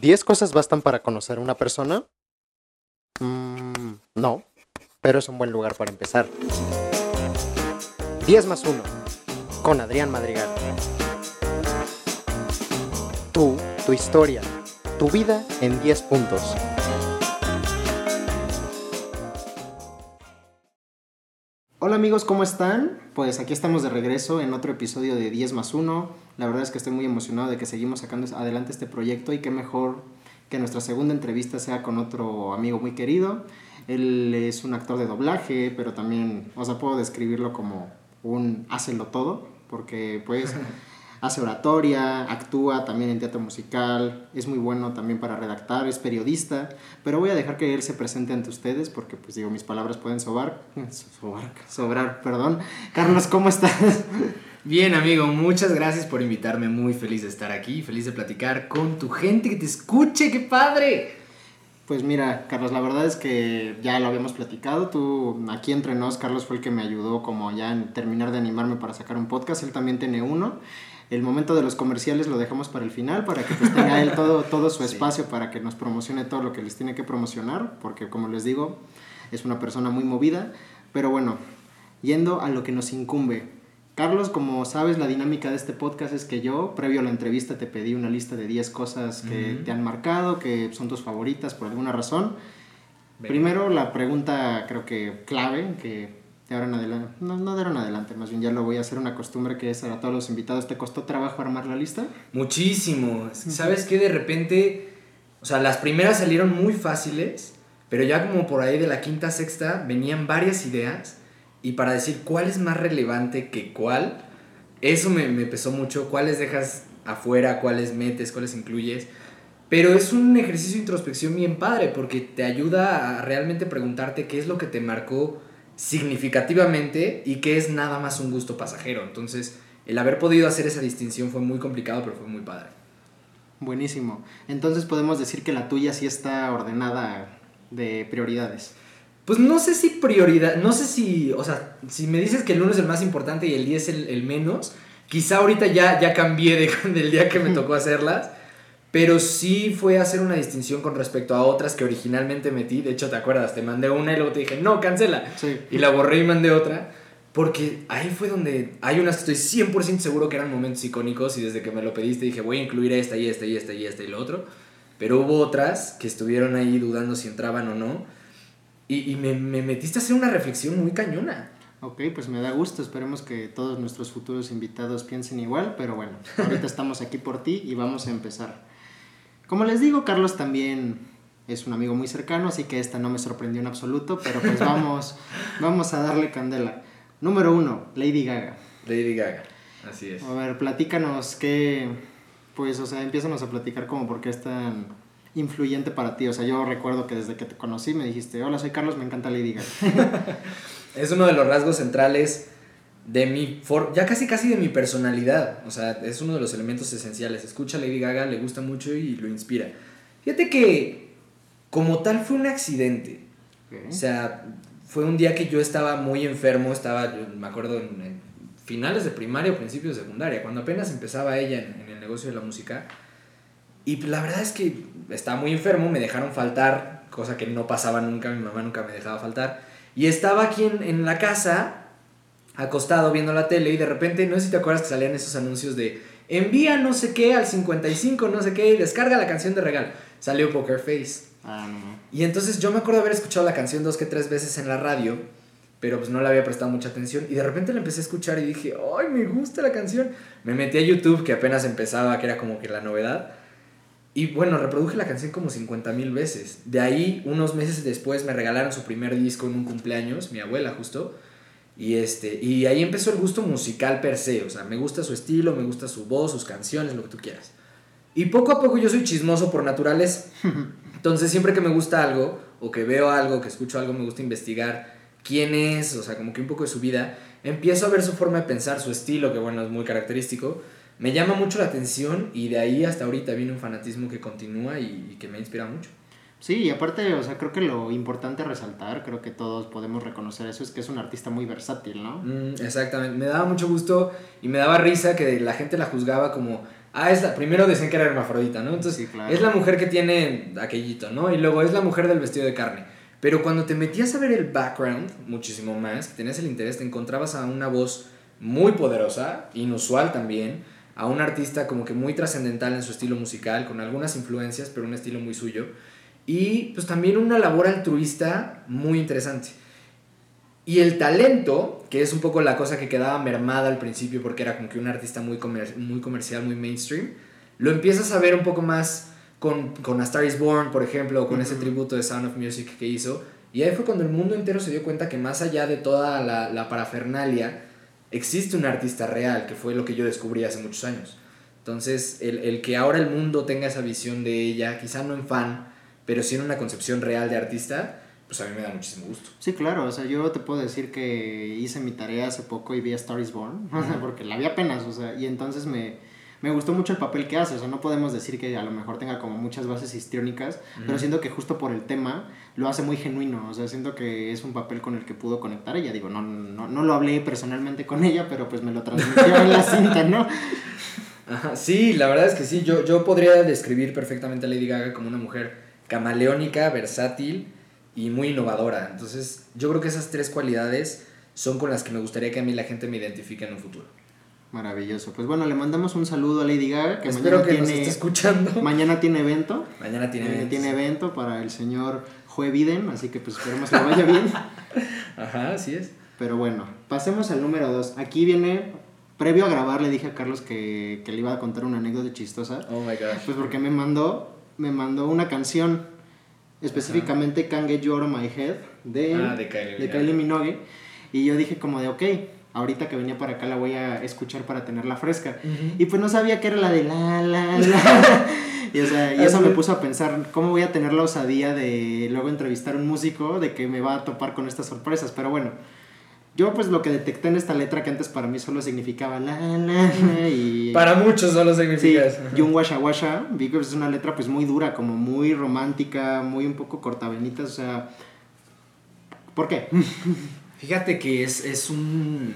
¿10 cosas bastan para conocer a una persona? Mm, no, pero es un buen lugar para empezar. 10 más 1, con Adrián Madrigal. Tú, tu historia, tu vida en 10 puntos. Amigos, ¿cómo están? Pues aquí estamos de regreso en otro episodio de 10 más 1. La verdad es que estoy muy emocionado de que seguimos sacando adelante este proyecto y qué mejor que nuestra segunda entrevista sea con otro amigo muy querido. Él es un actor de doblaje, pero también, o sea, puedo describirlo como un hácelo todo, porque pues hace oratoria, actúa también en teatro musical, es muy bueno también para redactar, es periodista, pero voy a dejar que él se presente ante ustedes porque pues digo, mis palabras pueden sobar, sobar sobrar, perdón. Carlos, ¿cómo estás? Bien, amigo, muchas gracias por invitarme, muy feliz de estar aquí, feliz de platicar con tu gente que te escuche, qué padre. Pues mira, Carlos, la verdad es que ya lo habíamos platicado. Tú, aquí entre nos, Carlos fue el que me ayudó como ya en terminar de animarme para sacar un podcast. Él también tiene uno. El momento de los comerciales lo dejamos para el final, para que pues, tenga él todo, todo su espacio para que nos promocione todo lo que les tiene que promocionar, porque como les digo, es una persona muy movida. Pero bueno, yendo a lo que nos incumbe. Carlos, como sabes, la dinámica de este podcast es que yo, previo a la entrevista, te pedí una lista de 10 cosas que te han marcado, que son tus favoritas por alguna razón. Primero, la pregunta creo que clave, que de ahora en adelante, no, no de ahora en adelante, más bien ya lo voy a hacer una costumbre que es a todos los invitados. ¿Te costó trabajo armar la lista? Muchísimo. ¿Sabes qué? De repente, o sea, las primeras salieron muy fáciles, pero ya como por ahí de la quinta, sexta, venían varias ideas y para decir cuál es más relevante que cuál, eso me, me pesó mucho, cuáles dejas afuera, cuáles metes, cuáles incluyes. Pero es un ejercicio de introspección bien padre porque te ayuda a realmente preguntarte qué es lo que te marcó significativamente y qué es nada más un gusto pasajero. Entonces, el haber podido hacer esa distinción fue muy complicado, pero fue muy padre. Buenísimo. Entonces podemos decir que la tuya sí está ordenada de prioridades. Pues no sé si prioridad, no sé si, o sea, si me dices que el 1 es el más importante y el 10 es el, el menos, quizá ahorita ya, ya cambié de, del día que me tocó hacerlas, pero sí fue hacer una distinción con respecto a otras que originalmente metí. De hecho, ¿te acuerdas? Te mandé una y luego te dije, no, cancela. Sí. Y la borré y mandé otra. Porque ahí fue donde hay unas que estoy 100% seguro que eran momentos icónicos y desde que me lo pediste dije, voy a incluir esta y esta y esta y esta y lo otro. Pero hubo otras que estuvieron ahí dudando si entraban o no. Y, y me, me metiste a hacer una reflexión muy cañona. Ok, pues me da gusto. Esperemos que todos nuestros futuros invitados piensen igual, pero bueno, ahorita estamos aquí por ti y vamos a empezar. Como les digo, Carlos también es un amigo muy cercano, así que esta no me sorprendió en absoluto, pero pues vamos, vamos a darle candela. Número uno, Lady Gaga. Lady Gaga, así es. A ver, platícanos qué, pues, o sea, empiézanos a platicar como por qué es tan influyente para ti. O sea, yo recuerdo que desde que te conocí me dijiste, hola, soy Carlos, me encanta Lady Gaga. es uno de los rasgos centrales de mi for ya casi casi de mi personalidad, o sea, es uno de los elementos esenciales. Escucha a Lady Gaga, le gusta mucho y lo inspira. Fíjate que como tal fue un accidente. O sea, fue un día que yo estaba muy enfermo, estaba, yo me acuerdo, en, en finales de primaria o principios de secundaria, cuando apenas empezaba ella en, en el negocio de la música. Y la verdad es que estaba muy enfermo, me dejaron faltar, cosa que no pasaba nunca, mi mamá nunca me dejaba faltar. Y estaba aquí en, en la casa, acostado viendo la tele, y de repente, no sé si te acuerdas que salían esos anuncios de envía no sé qué al 55, no sé qué, y descarga la canción de regalo. Salió Poker Face. Ah, no. Y entonces yo me acuerdo haber escuchado la canción dos que tres veces en la radio, pero pues no le había prestado mucha atención. Y de repente la empecé a escuchar y dije, ¡ay, me gusta la canción! Me metí a YouTube, que apenas empezaba, que era como que la novedad. Y bueno, reproduje la canción como 50 mil veces. De ahí, unos meses después, me regalaron su primer disco en un cumpleaños, mi abuela justo. Y, este, y ahí empezó el gusto musical per se. O sea, me gusta su estilo, me gusta su voz, sus canciones, lo que tú quieras. Y poco a poco yo soy chismoso por naturaleza. Entonces, siempre que me gusta algo, o que veo algo, que escucho algo, me gusta investigar quién es, o sea, como que un poco de su vida. Empiezo a ver su forma de pensar, su estilo, que bueno, es muy característico. Me llama mucho la atención y de ahí hasta ahorita viene un fanatismo que continúa y, y que me inspira mucho. Sí, y aparte, o sea, creo que lo importante a resaltar, creo que todos podemos reconocer eso, es que es un artista muy versátil, ¿no? Mm, exactamente, me daba mucho gusto y me daba risa que la gente la juzgaba como, Ah, es la, primero decían que era hermafrodita, ¿no? Entonces, Sí, claro. es la mujer que tiene aquellito, ¿no? Y luego es la mujer del vestido de carne. Pero cuando te metías a ver el background, muchísimo más, que tenías el interés, te encontrabas a una voz muy poderosa, inusual también, a un artista como que muy trascendental en su estilo musical, con algunas influencias, pero un estilo muy suyo. Y pues también una labor altruista muy interesante. Y el talento, que es un poco la cosa que quedaba mermada al principio porque era como que un artista muy, comer- muy comercial, muy mainstream, lo empiezas a ver un poco más con, con A Star is Born, por ejemplo, o con ese Ujú. tributo de Sound of Music que hizo. Y ahí fue cuando el mundo entero se dio cuenta que más allá de toda la, la parafernalia, existe un artista real, que fue lo que yo descubrí hace muchos años. Entonces, el, el que ahora el mundo tenga esa visión de ella, quizá no en fan, pero sí en una concepción real de artista, pues a mí me da muchísimo gusto. Sí, claro, o sea, yo te puedo decir que hice mi tarea hace poco y vi a Star is Born, o sea, porque la vi apenas, o sea, y entonces me, me gustó mucho el papel que hace, o sea, no podemos decir que a lo mejor tenga como muchas bases histriónicas, pero Ujú. siento que justo por el tema lo hace muy genuino, o sea, siento que es un papel con el que pudo conectar, ella digo, no, no, no lo hablé personalmente con ella, pero pues me lo transmitió en la cinta, ¿no? Ajá, sí, la verdad es que sí, yo, yo podría describir perfectamente a Lady Gaga como una mujer camaleónica, versátil y muy innovadora. Entonces, yo creo que esas tres cualidades son con las que me gustaría que a mí la gente me identifique en un futuro. Maravilloso, pues bueno, le mandamos un saludo a Lady Gaga, que Espero mañana que nos tiene, esté escuchando. mañana tiene evento. Mañana tiene Eh, eventos. tiene evento para el señor Joe Biden, así que pues esperemos que vaya bien. Ajá, así es. Pero bueno, pasemos al número 2. Aquí viene, previo a grabar le dije a Carlos que, que le iba a contar una anécdota chistosa. Oh my gosh. Pues porque me mandó, me mandó una canción, específicamente Can't Get You Out of My Head, de, Ah, de Kylie de Minogue. Kylie Minogue. Y yo dije como de, ok, ahorita que venía para acá la voy a escuchar para tenerla fresca. Ujú. Y pues no sabía que era la de la, la, la. y, o sea, y eso me puso a pensar, ¿cómo voy a tener la osadía de luego entrevistar a un músico de que me va a topar con estas sorpresas? Pero bueno, yo pues lo que detecté en esta letra que antes para mí solo significaba la, la, la y... Para muchos solo Sí, significa eso. y un Washa Washa, vi que es una letra pues muy dura, como muy romántica, muy un poco cortavenitas, o sea... ¿Por qué? Fíjate que es, es un...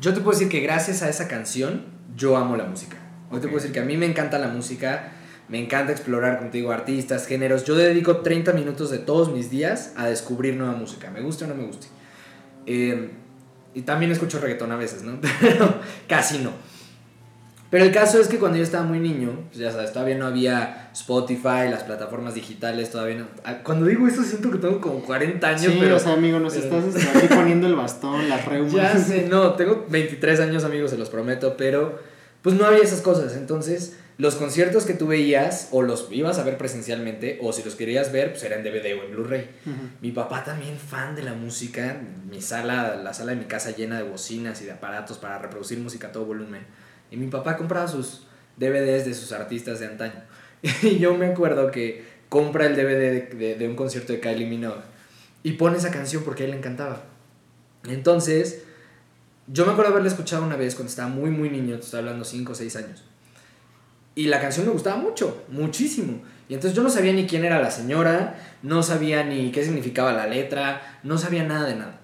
Yo te puedo decir que gracias a esa canción, yo amo la música. Yo te puedo decir que a mí me encanta la música, me encanta explorar contigo artistas, géneros. Yo dedico 30 minutos de todos mis días a descubrir nueva música, me guste o no me guste. Eh, y también escucho reggaetón a veces, ¿no? Pero casi no. Pero el caso es que cuando yo estaba muy niño, pues ya sabes, todavía no había Spotify, las plataformas digitales, todavía no... Ah, Cuando digo eso siento que tengo como 40 años, Sí, pero... o sea, amigo, nos pero- estás este, aquí poniendo el bastón, las reumas. Ya sé, no, tengo 23 años, amigos, se los prometo, pero pues no había esas cosas. Entonces, los conciertos que tú veías, o los ibas a ver presencialmente, o si los querías ver, pues era en DVD o en Blu-ray. Mi papá también fan de la música, mi sala, la sala de mi casa llena de bocinas y de aparatos para reproducir música a todo volumen. Y mi papá compraba sus DVDs de sus artistas de antaño. Y yo me acuerdo que compra el DVD de, de- de un concierto de Kylie Minogue y pone esa canción porque a él le encantaba. Entonces, yo me acuerdo haberla escuchado una vez cuando estaba muy, muy niño, te estoy hablando 5 o 6 años. Y la canción me gustaba mucho, muchísimo. Y entonces yo no sabía ni quién era la señora, no sabía ni qué significaba la letra, no sabía nada de nada.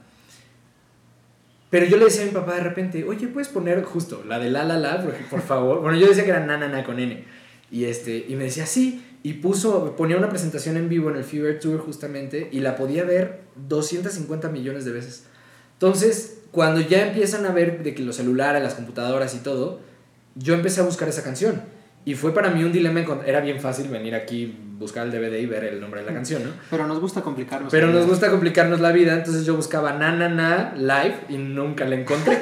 Pero yo le decía a mi papá de repente, oye, ¿puedes poner justo la de la la la, por, favor? Bueno, yo decía que era na na na con N. Y, este, y me decía, sí. Y puso, ponía una presentación en vivo en el Fever Tour justamente y la podía ver 250 millones de veces. Entonces, cuando ya empiezan a ver de que los celulares, las computadoras y todo, yo empecé a buscar esa canción. Y fue para mí un dilema, era bien fácil venir aquí, buscar el DVD y ver el nombre de la canción, ¿no? Pero nos gusta complicarnos. Pero nos vida. gusta complicarnos la vida, entonces yo buscaba na na na live y nunca la encontré.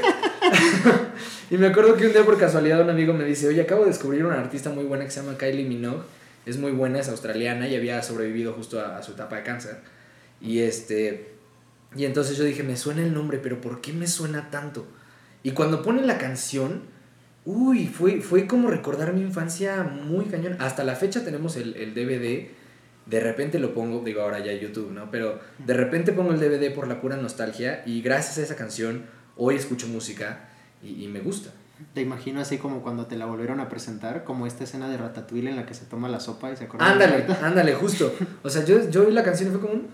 y me acuerdo que un día por casualidad un amigo me dice, oye, acabo de descubrir una artista muy buena que se llama Kylie Minogue, es muy buena, es australiana y había sobrevivido justo a, a su etapa de cáncer. Y este, y entonces yo dije, me suena el nombre, pero ¿por qué me suena tanto? Y cuando ponen la canción, uy, fue, fue como recordar mi infancia muy cañón. Hasta la fecha tenemos el, el DVD de repente lo pongo, digo ahora ya YouTube, ¿no? Pero de repente pongo el DVD por la pura nostalgia y gracias a esa canción hoy escucho música y, y me gusta. Te imagino así como cuando te la volvieron a presentar, como esta escena de Ratatouille en la que se toma la sopa y se acuerda. Ándale, ándale, justo. O sea, yo, la canción y fue como un...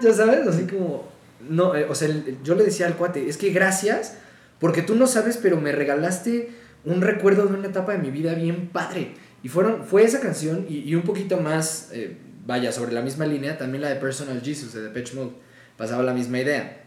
Ya sabes, así como... No, eh, o sea, yo le decía al cuate, es que gracias, porque tú no sabes, pero me regalaste un recuerdo de una etapa de mi vida bien padre. Y fueron, fue esa canción y, un poquito más, eh, vaya, sobre la misma línea, también la de Personal Jesus de Depeche Mode. Pasaba la misma idea.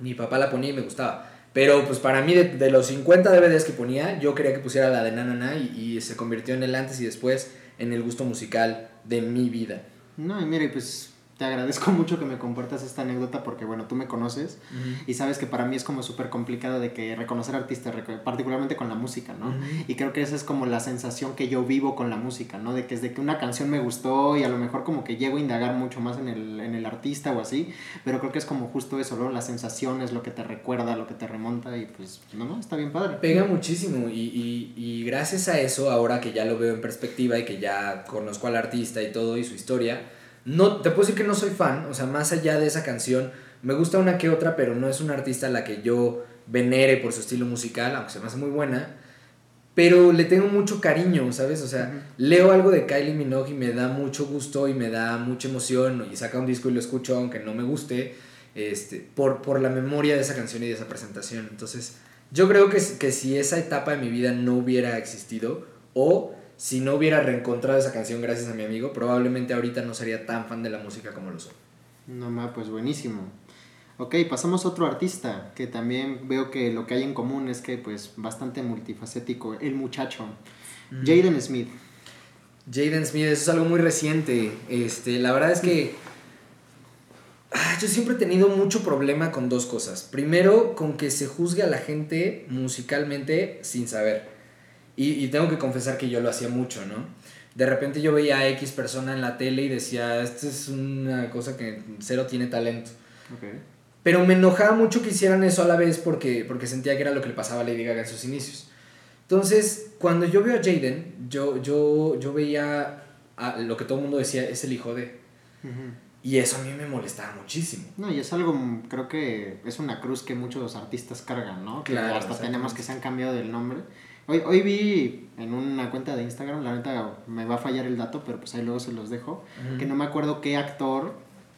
Mi papá la ponía y me gustaba. Pero pues para mí, de, los 50 DVDs que ponía, yo quería que pusiera la de Na Na Na y, y se convirtió en el antes y después en el gusto musical de mi vida. No, y mira, y pues te agradezco mucho que me compartas esta anécdota porque, bueno, tú me conoces y sabes que para mí es como súper complicado de que reconocer artistas, particularmente con la música, ¿no? Ujú. Y creo que esa es como la sensación que yo vivo con la música, ¿no? De que es de que una canción me gustó y a lo mejor como que llego a indagar mucho más en el, en el artista o así, pero creo que es como justo eso, ¿no? La sensación es lo que te recuerda, lo que te remonta y pues, no, no, está bien padre. Pega muchísimo y, y, y gracias a eso, ahora que ya lo veo en perspectiva y que ya conozco al artista y todo y su historia, no, te puedo decir que no soy fan, o sea, más allá de esa canción, me gusta una que otra, pero no es una artista a la que yo venere por su estilo musical, aunque se me hace muy buena, pero le tengo mucho cariño, ¿sabes? O sea, leo algo de Kylie Minogue y me da mucho gusto y me da mucha emoción y saca un disco y lo escucho aunque no me guste, este, por, por la memoria de esa canción y de esa presentación. Entonces, yo creo que, que si esa etapa de mi vida no hubiera existido o si no hubiera reencontrado esa canción gracias a mi amigo, probablemente ahorita no sería tan fan de la música como lo soy. No pues buenísimo. Ok, pasamos a otro artista que también veo que lo que hay en común es que pues bastante multifacético, el muchacho, Jaden Smith. Jaden Smith, eso es algo muy reciente. Este, la verdad es que ah, yo siempre he tenido mucho problema con dos cosas. Primero, con que se juzgue a la gente musicalmente sin saber. Y, y tengo que confesar que yo lo hacía mucho, ¿no? De repente yo veía a X persona en la tele y decía, esta es una cosa que cero tiene talento. Okay. Pero me enojaba mucho que hicieran eso a la vez porque, porque sentía que era lo que le pasaba a Lady Gaga en sus inicios. Entonces, cuando yo veo a Jaden, yo, yo, yo veía a lo que todo el mundo decía, es el hijo de... Y eso a mí me molestaba muchísimo. No, y es algo, mm, creo que es una cruz que muchos artistas cargan, ¿no? Que Claro, hasta tenemos que se han cambiado del nombre. Hoy, hoy vi en una cuenta de Instagram, la neta me va a fallar el dato, pero pues ahí luego se los dejo, que no me acuerdo qué actor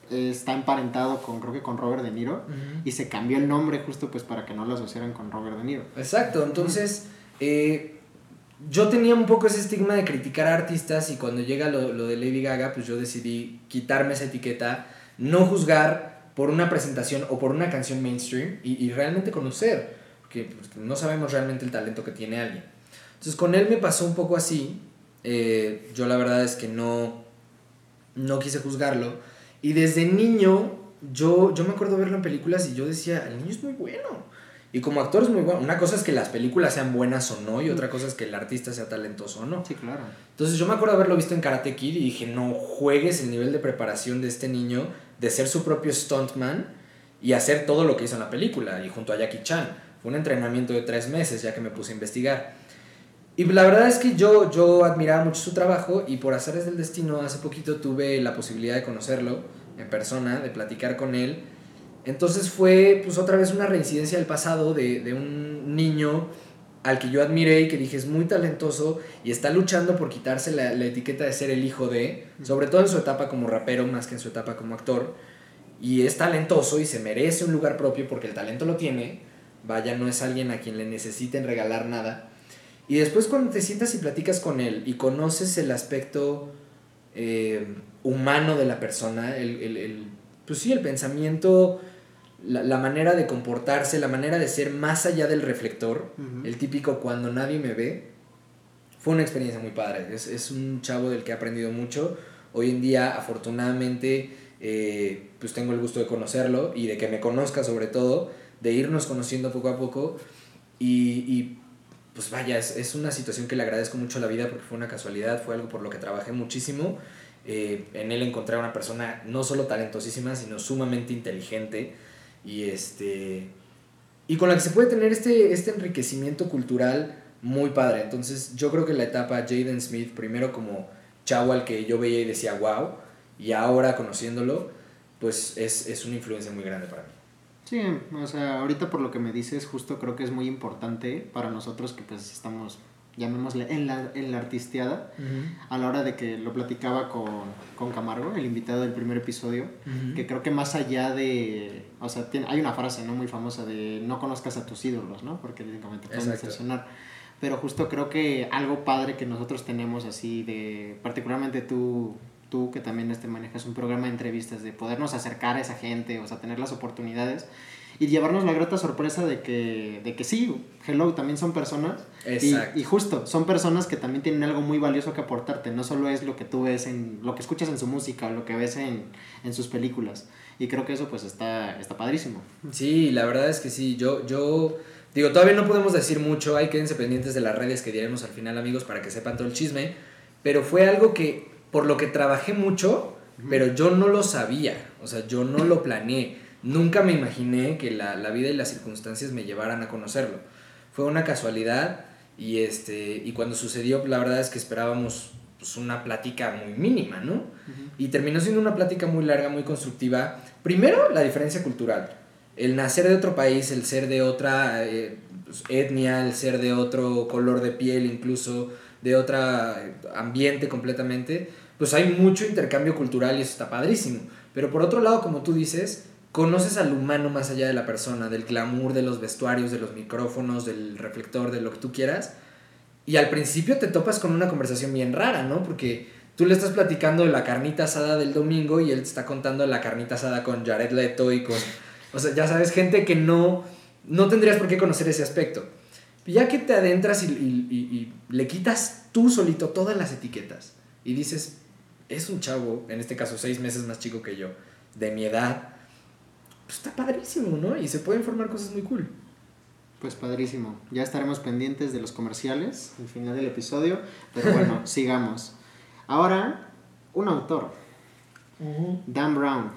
está emparentado con, creo que con Robert De Niro, y se cambió el nombre justo pues para que no lo asociaran con Robert De Niro. Exacto, entonces eh, yo tenía un poco ese estigma de criticar a artistas y cuando llega lo, lo de Lady Gaga, pues yo decidí quitarme esa etiqueta, no juzgar por una presentación o por una canción mainstream y, y realmente conocer, pues, no sabemos realmente el talento que tiene alguien. Entonces con él me pasó un poco así, eh, yo la verdad es que no, no quise juzgarlo y desde niño yo, yo me acuerdo verlo en películas y yo decía, el niño es muy bueno. Y como actor es muy bueno. Una cosa es que las películas sean buenas o no, y otra cosa es que el artista sea talentoso o no. Sí, claro. Entonces yo me acuerdo haberlo visto en Karate Kid y dije, no juegues el nivel de preparación de este niño, de ser su propio stuntman y hacer todo lo que hizo en la película, y junto a Jackie Chan. Fue un entrenamiento de tres meses ya que me puse a investigar. Y la verdad es que yo, yo admiraba mucho su trabajo y por azares del destino hace poquito tuve la posibilidad de conocerlo en persona, de platicar con él. Entonces fue pues otra vez una reincidencia del pasado de, de un niño al que yo admiré y que dije es muy talentoso y está luchando por quitarse la, la etiqueta de ser el hijo de, sobre todo en su etapa como rapero más que en su etapa como actor. Y es talentoso y se merece un lugar propio porque el talento lo tiene. Vaya, no es alguien a quien le necesiten regalar nada. Y después cuando te sientas y platicas con él y conoces el aspecto eh, humano de la persona, el, el, el- pues sí, el pensamiento, la, la manera de comportarse, la manera de ser más allá del reflector, el típico cuando nadie me ve, fue una experiencia muy padre. Es, es un chavo del que he aprendido mucho. Hoy en día, afortunadamente, eh, pues tengo el gusto de conocerlo y de que me conozca sobre todo, de irnos conociendo poco a poco. Y, y, pues vaya, es, es una situación que le agradezco mucho la vida porque fue una casualidad, fue algo por lo que trabajé muchísimo. Eh, en él encontré a una persona no solo talentosísima, sino sumamente inteligente y este y con la que se puede tener este, este enriquecimiento cultural muy padre. Entonces yo creo que la etapa Jaden Smith, primero como chavo al que yo veía y decía wow, y ahora conociéndolo, pues es, es una influencia muy grande para mí. Sí, o sea, ahorita por lo que me dices, justo creo que es muy importante para nosotros que pues estamos, llamémosle, en la, en la artisteada, a la hora de que lo platicaba con, con Camargo, el invitado del primer episodio, que creo que más allá de, o sea, tiene- hay una frase, ¿no? Muy famosa de no conozcas a tus ídolos, ¿no? Porque técnicamente te pueden Exacto. decepcionar. pero justo creo que algo padre que nosotros tenemos así de, particularmente tú, tú que también este manejas un programa de entrevistas, de podernos acercar a esa gente, o sea, tener las oportunidades y llevarnos la grata sorpresa de que, de que sí, hello, también son personas. Exacto. Y, y, justo, son personas que también tienen algo muy valioso que aportarte, no solo es lo que tú ves en, lo que escuchas en su música o lo que ves en, en sus películas. Y creo que eso pues está, está padrísimo. Sí, la verdad es que sí, yo, yo digo, todavía no podemos decir mucho, hay quédense pendientes de las redes que diremos al final amigos para que sepan todo el chisme, pero fue algo que, por lo que trabajé mucho, pero yo no lo sabía, o sea, yo no lo planeé Nunca me imaginé que la, vida y las circunstancias me llevaran a conocerlo. Fue una casualidad y, este, y cuando sucedió, la verdad es que esperábamos pues, una plática muy mínima, ¿no? Y terminó siendo una plática muy larga, muy constructiva. Primero, la diferencia cultural. El nacer de otro país, el ser de otra eh, pues, etnia, el ser de otro color de piel, incluso de otro ambiente completamente, pues hay mucho intercambio cultural y eso está padrísimo. Pero por otro lado, como tú dices, conoces al humano más allá de la persona, del glamour, de los vestuarios, de los micrófonos, del reflector, de lo que tú quieras. Y al principio te topas con una conversación bien rara, ¿no? Porque tú le estás platicando de la carnita asada del domingo y él te está contando la carnita asada con Jared Leto y con... O sea, ya sabes, gente que no, no tendrías por qué conocer ese aspecto. Ya que te adentras y, y le quitas tú solito todas las etiquetas y dices, es un chavo, en este caso seis meses más chico que yo, de mi edad, pues está padrísimo, ¿no? Y se pueden formar cosas muy cool. Pues padrísimo. Ya estaremos pendientes de los comerciales al final del episodio. Pero bueno, sigamos. Ahora, un autor. Dan Brown.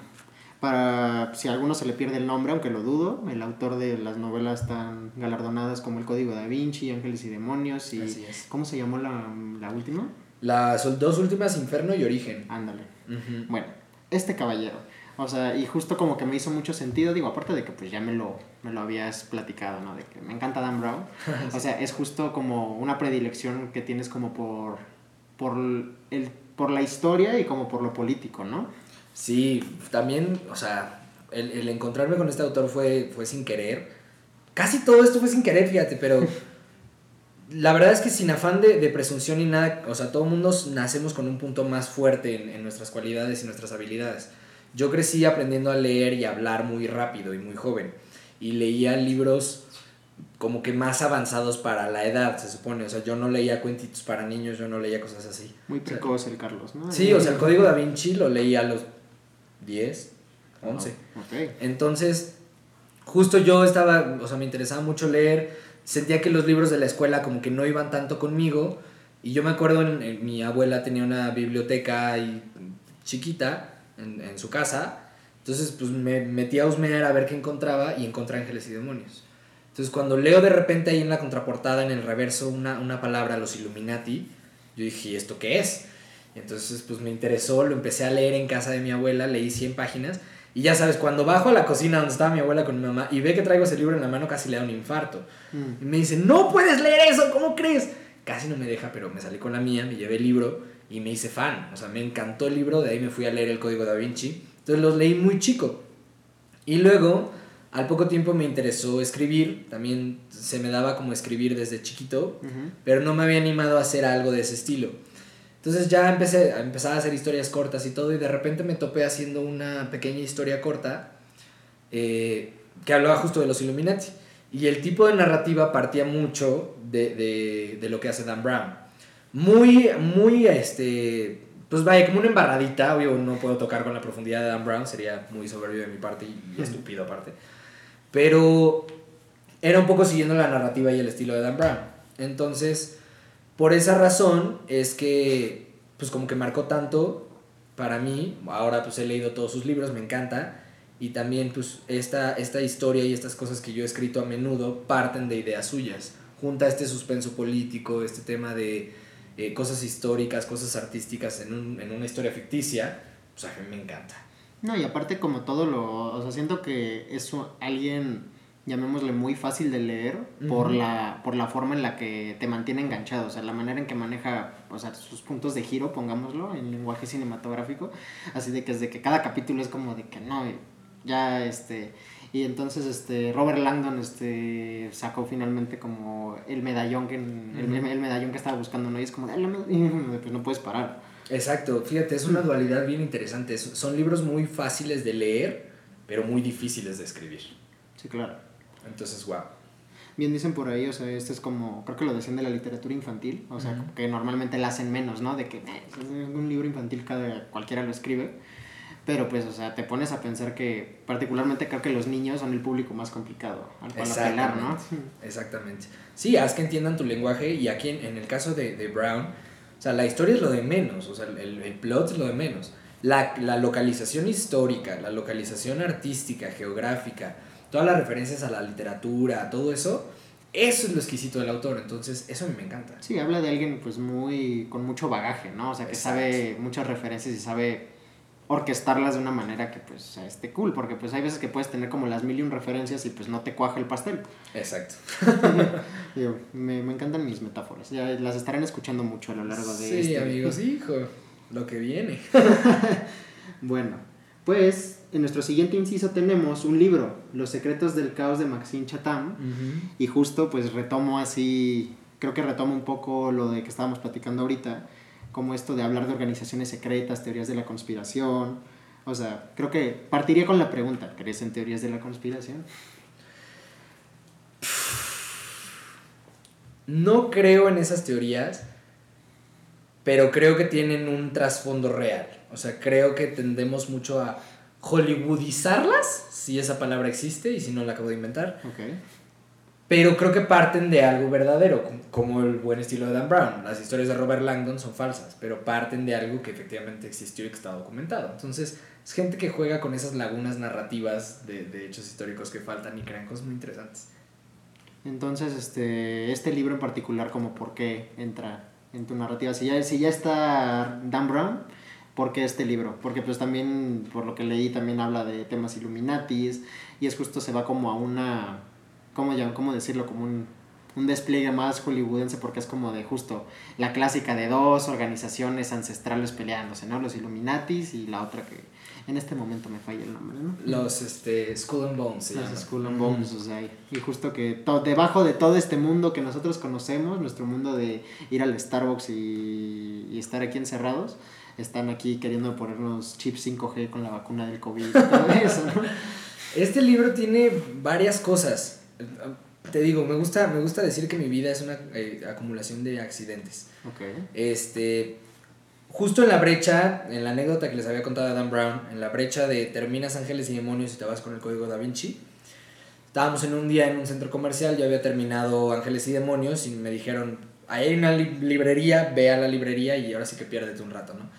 Para si a alguno se le pierde el nombre, aunque lo dudo, el autor de las novelas tan galardonadas como El Código da Vinci, Ángeles y Demonios y... ¿Cómo se llamó la, la última? Las dos últimas, Inferno y Origen. Ándale. Bueno, este caballero o sea, y justo como que me hizo mucho sentido, digo, aparte de que pues ya me lo, me lo habías platicado, ¿no? De que me encanta Dan Brown. O sea, es justo como una predilección que tienes como por, por, el, por la historia y como por lo político, ¿no? Sí, también, o sea, el, el encontrarme con este autor fue, fue sin querer. Casi todo esto fue sin querer, fíjate, pero la verdad es que sin afán de, de, presunción ni nada, o sea, todo mundo nacemos con un punto más fuerte en, en nuestras cualidades y nuestras habilidades. Yo crecí aprendiendo a leer y a hablar muy rápido y muy joven. Y leía libros como que más avanzados para la edad, se supone. O sea, yo no leía cuentitos para niños, yo no leía cosas así. Muy precoz el Carlos, ¿no? Sí, o sea, el Código da Vinci lo leía a los 10, 11. Entonces, justo yo estaba, o sea, me interesaba mucho leer, sentía que los libros de la escuela como que no iban tanto conmigo. Y yo me acuerdo, en, mi abuela tenía una biblioteca chiquita en, en su casa. Entonces, pues me metí a husmear a ver qué encontraba y encontré ángeles y demonios. Entonces, cuando leo de repente ahí en la contraportada, en el reverso, una, una palabra, los Illuminati, yo dije, ¿esto qué es? Entonces, pues me interesó, lo empecé a leer en casa de mi abuela, leí 100 páginas. Y ya sabes, cuando bajo a la cocina donde estaba mi abuela con mi mamá y ve que traigo ese libro en la mano, casi le da un infarto. Mm. Y me dice, no puedes leer eso, ¿cómo crees? Casi no me deja, pero me salí con la mía, me llevé el libro y me hice fan. O sea, me encantó el libro, de ahí me fui a leer el Código da Vinci. Entonces los leí muy chico. Y luego, al poco tiempo me interesó escribir, también se me daba como escribir desde chiquito, pero no me había animado a hacer algo de ese estilo. Entonces ya empecé a empezar a hacer historias cortas y todo, y de repente me topé haciendo una pequeña historia corta eh, que hablaba justo de los Illuminati. Y el tipo de narrativa partía mucho de, de, de lo que hace Dan Brown muy, muy, este, pues vaya, como una embarradita, obvio no puedo tocar con la profundidad de Dan Brown, sería muy soberbio de mi parte y, estúpido aparte, pero era un poco siguiendo la narrativa y el estilo de Dan Brown. Entonces, por esa razón es que, pues como que marcó tanto para mí, ahora pues he leído todos sus libros, me encanta, y también pues esta, esta historia y estas cosas que yo he escrito a menudo parten de ideas suyas, junta este suspenso político, este tema de eh, cosas históricas, cosas artísticas en, un, en una historia ficticia, pues a mí me encanta. No, y aparte como todo lo, o sea, siento que es alguien, llamémosle muy fácil de leer por, la, por la forma en la que te mantiene enganchado, o sea, la manera en que maneja, o sea, sus puntos de giro, pongámoslo, en lenguaje cinematográfico, así de que es de que cada capítulo es como de que no, ya este Y entonces este Robert Langdon este sacó finalmente como el medallón que el, el medallón que estaba buscando, ¿no? Y es como, pues no puedes parar. Exacto, fíjate, es una dualidad bien interesante. Son libros muy fáciles de leer, pero muy difíciles de escribir. Sí, claro. Entonces, wow. Bien dicen por ahí, o sea, este es como, creo que lo decían de la literatura infantil, o sea, que normalmente la hacen menos, ¿no? De que eh, un libro infantil cada cualquiera lo escribe. Pero pues, o sea, te pones a pensar que particularmente creo que los niños son el público más complicado al cual apelar, ¿no? Exactamente. Sí, haz que entiendan tu lenguaje y aquí en, el caso de, de, Brown, o sea, la historia es lo de menos, o sea, el, el plot es lo de menos. La, la, localización histórica, la localización artística, geográfica, todas las referencias a la literatura, todo eso, eso es lo exquisito del autor, entonces eso a mí me encanta. Sí, habla de alguien pues muy, con mucho bagaje, ¿no? O sea, que sabe muchas referencias y sabe orquestarlas de una manera que pues esté cool, porque pues hay veces que puedes tener como las mil y un referencias y pues no te cuaja el pastel. Exacto. me, me, encantan mis metáforas, ya las estarán escuchando mucho a lo largo de Sí, este amigos, hijo, lo que viene. bueno, pues en nuestro siguiente inciso tenemos un libro, Los secretos del caos de Maxine Chatham, y justo pues retomo así, creo que retomo un poco lo de que estábamos platicando ahorita, como esto de hablar de organizaciones secretas, teorías de la conspiración. O sea, creo que partiría con la pregunta, ¿crees en teorías de la conspiración? No creo en esas teorías, pero creo que tienen un trasfondo real. O sea, creo que tendemos mucho a hollywoodizarlas, si esa palabra existe y si no la acabo de inventar. Okay pero creo que parten de algo verdadero, como el buen estilo de Dan Brown. Las historias de Robert Langdon son falsas, pero parten de algo que efectivamente existió y que está documentado. Entonces, es gente que juega con esas lagunas narrativas de, de hechos históricos que faltan y crean cosas muy interesantes. Entonces, este, este libro en particular, como por qué entra en tu narrativa. Si ya, si ya está Dan Brown, ¿por qué este libro? Porque pues también, por lo que leí, también habla de temas Illuminatis y es justo se va como a una ¿cómo, cómo decirlo? Como un, un despliegue más hollywoodense porque es como de justo la clásica de dos organizaciones ancestrales peleándose, ¿no? Los Illuminatis y la otra que en este momento me falla el nombre, ¿no? Los este, Skull and Bones. Los Skull and Bones, o sea, y justo que debajo de todo este mundo que nosotros conocemos, nuestro mundo de ir al Starbucks y, y estar aquí encerrados, están aquí queriendo ponernos chips 5G con la vacuna del COVID y todo eso, ¿no? Este libro tiene varias cosas te digo, me gusta, me gusta decir que mi vida es una eh, acumulación de accidentes. Este, justo en la brecha, en la anécdota que les había contado a Dan Brown, en la brecha de terminas Ángeles y Demonios y te vas con el código Da Vinci, estábamos en un día en un centro comercial, yo había terminado Ángeles y Demonios y me dijeron, hay una librería, ve a la librería y ahora sí que piérdete un rato, ¿no?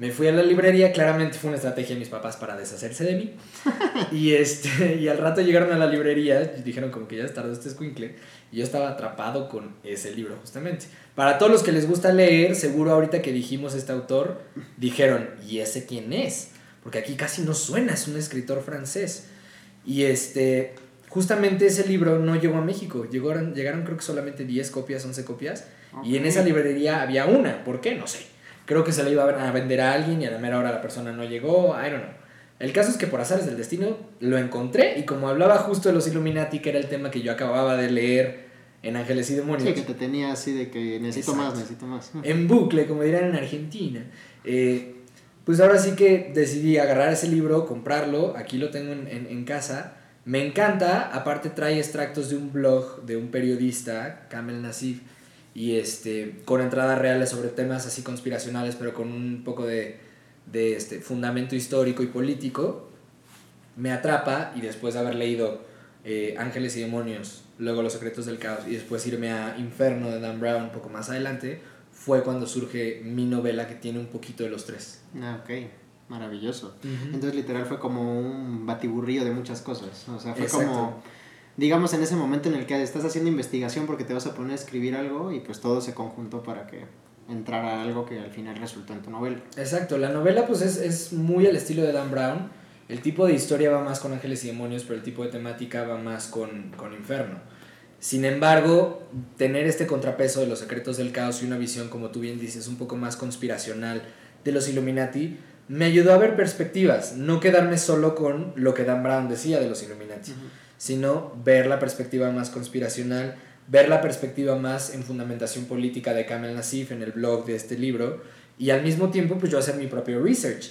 Me fui a la librería, claramente fue una estrategia de mis papás para deshacerse de mí. y, este, y al rato llegaron a la librería y dijeron como que ya es tarde este escuincle. Y yo estaba atrapado con ese libro, justamente. Para todos los que les gusta leer, seguro ahorita que dijimos este autor, dijeron, ¿y ese quién es? Porque aquí casi no suena, es un escritor francés. Y este, justamente ese libro no llegó a México. Llegaron, llegaron creo que solamente 10 copias, 11 copias. Y en esa librería había una. ¿Por qué? No sé Creo que se la iba a vender a alguien y a la mera hora la persona no llegó. I don't know. El caso es que por azares del destino lo encontré y como hablaba justo de los Illuminati, que era el tema que yo acababa de leer en Ángeles y Demonios. Sí, que te tenía así de que necesito más, necesito más. En bucle, como dirán en Argentina. Eh, pues ahora sí que decidí agarrar ese libro, comprarlo, aquí lo tengo en, en, en, casa. Me encanta, aparte trae extractos de un blog de un periodista, Kamel Nassif, y este, con entradas reales sobre temas así conspiracionales, pero con un poco de, de este, fundamento histórico y político, me atrapa y después de haber leído eh, Ángeles y Demonios, luego Los Secretos del Caos y después irme a Inferno de Dan Brown un poco más adelante, fue cuando surge mi novela que tiene un poquito de los tres. Ah, ok. Maravilloso. Entonces, literal, fue como un batiburrillo de muchas cosas. O sea, fue como digamos, en ese momento en el que estás haciendo investigación porque te vas a poner a escribir algo y pues todo se conjuntó para que entrara algo que al final resultó en tu novela. Exacto, la novela pues es, es muy al estilo de Dan Brown. El tipo de historia va más con ángeles y demonios, pero el tipo de temática va más con, con Inferno. Sin embargo, tener este contrapeso de los secretos del caos y una visión, como tú bien dices, un poco más conspiracional de los Illuminati, me ayudó a ver perspectivas, no quedarme solo con lo que Dan Brown decía de los Illuminati, sino ver la perspectiva más conspiracional, ver la perspectiva más en fundamentación política de Kamel Nassif en el blog de este libro y al mismo tiempo pues yo hacer mi propio research.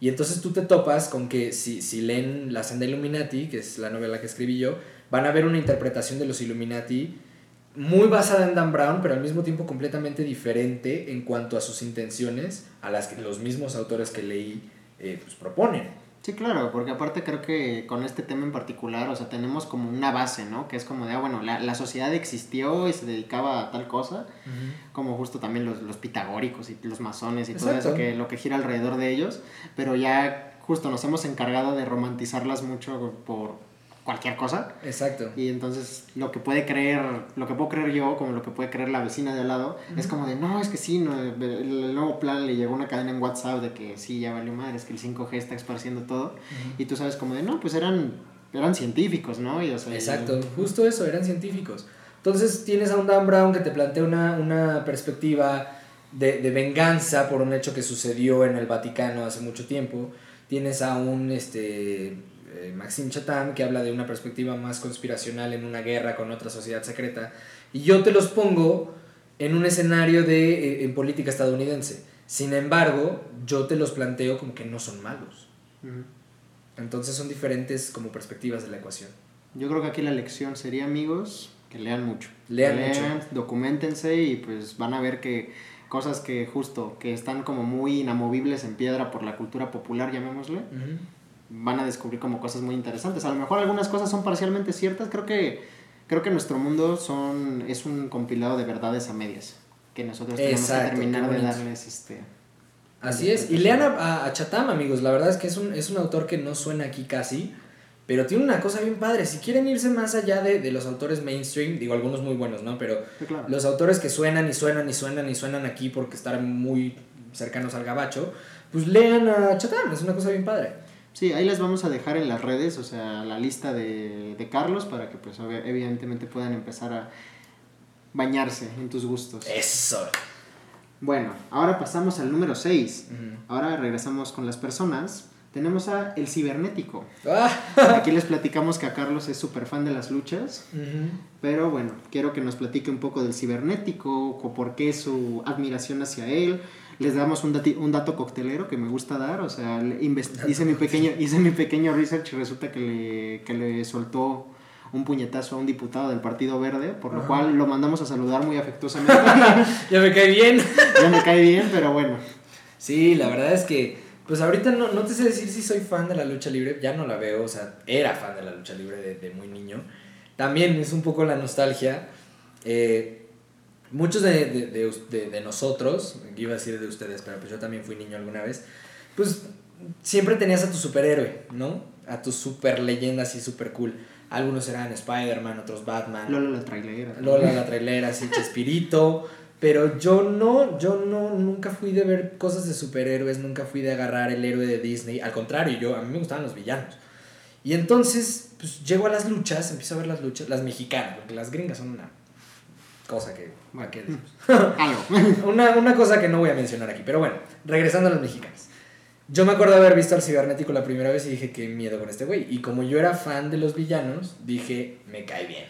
Y entonces tú te topas con que si, si leen La Senda Illuminati, que es la novela que escribí yo, van a ver una interpretación de los Illuminati muy basada en Dan Brown, pero al mismo tiempo completamente diferente en cuanto a sus intenciones a las que los mismos autores que leí eh, pues, proponen. Sí, claro, porque aparte creo que con este tema en particular, o sea, tenemos como una base, ¿no? Que es como de, ah, bueno, la, la sociedad existió y se dedicaba a tal cosa, como justo también los, los pitagóricos y los masones y todo eso, que lo que gira alrededor de ellos, pero ya justo nos hemos encargado de romantizarlas mucho por, cualquier cosa. Exacto. Y entonces lo que puede creer, lo que puedo creer yo, como lo que puede creer la vecina de al lado, es como de, no, es que sí, no, el, nuevo plan le llegó una cadena en WhatsApp de que sí, ya valió madre, es que el 5G está esparciendo todo. Y tú sabes como de, no, pues eran, eran científicos, ¿no? Y, Exacto, justo eso, eran científicos. Entonces tienes a un Dan Brown que te plantea una, una perspectiva de, de venganza por un hecho que sucedió en el Vaticano hace mucho tiempo. Tienes a un este, eh, Maxime Chatham, que habla de una perspectiva más conspiracional en una guerra con otra sociedad secreta, y yo te los pongo en un escenario de eh, en política estadounidense. Sin embargo, yo te los planteo como que no son malos. Entonces son diferentes como perspectivas de la ecuación. Yo creo que aquí la lección sería, amigos, que lean mucho. Lean, mucho. documentense y pues van a ver que cosas que justo, que están como muy inamovibles en piedra por la cultura popular, llamémosle, van a descubrir como cosas muy interesantes. A lo mejor algunas cosas son parcialmente ciertas. Creo que, creo que nuestro mundo son, es un compilado de verdades a medias. Que nosotros tenemos que terminar de darles este. Así es. Y lean a, a, Chatham, amigos. La verdad es que es un, es un autor que no suena aquí casi. Pero tiene una cosa bien padre. Si quieren irse más allá de, de los autores mainstream, digo algunos muy buenos, ¿no? Pero los autores que suenan y suenan y suenan y suenan aquí porque están muy cercanos al gabacho, pues lean a Chatham. Es una cosa bien padre. Sí, ahí les vamos a dejar en las redes, o sea, la lista de, de Carlos para que pues evidentemente puedan empezar a bañarse en tus gustos. Eso. Bueno, ahora pasamos al número 6. Ahora regresamos con las personas. Tenemos a El Cibernético. Ah. Aquí les platicamos que a Carlos es súper fan de las luchas. Pero bueno, quiero que nos platique un poco del Cibernético, o por qué su admiración hacia él, les damos un, un dato coctelero que me gusta dar, o sea, hice mi, pequeño, hice mi pequeño research y resulta que le, le soltó un puñetazo a un diputado del Partido Verde, por lo cual lo mandamos a saludar muy afectuosamente. ya me cae bien. ya me cae bien, pero bueno. Sí, la verdad es que, pues ahorita no, no te sé decir si soy fan de la lucha libre, ya no la veo, o sea, era fan de la lucha libre de, de muy niño. También es un poco la nostalgia. Eh, muchos de, de, de, de, nosotros, iba a decir de ustedes, pero pues yo también fui niño alguna vez, pues siempre tenías a tu superhéroe, ¿no? A tu super leyenda así super cool. Algunos eran Spider-Man, otros Batman. Lola la trailera. Lola la trailera, así Chespirito. Pero yo no, yo no, nunca fui de ver cosas de superhéroes, nunca fui de agarrar el héroe de Disney. Al contrario, yo, a mí me gustaban los villanos. Y entonces, pues llego a las luchas, empiezo a ver las luchas, las mexicanas, porque las gringas son una cosa que... una, una cosa que no voy a mencionar aquí, pero bueno, regresando a los mexicanos. Yo me acuerdo de haber visto al cibernético la primera vez y dije, qué miedo con este güey. Y como yo era fan de los villanos, dije, me cae bien.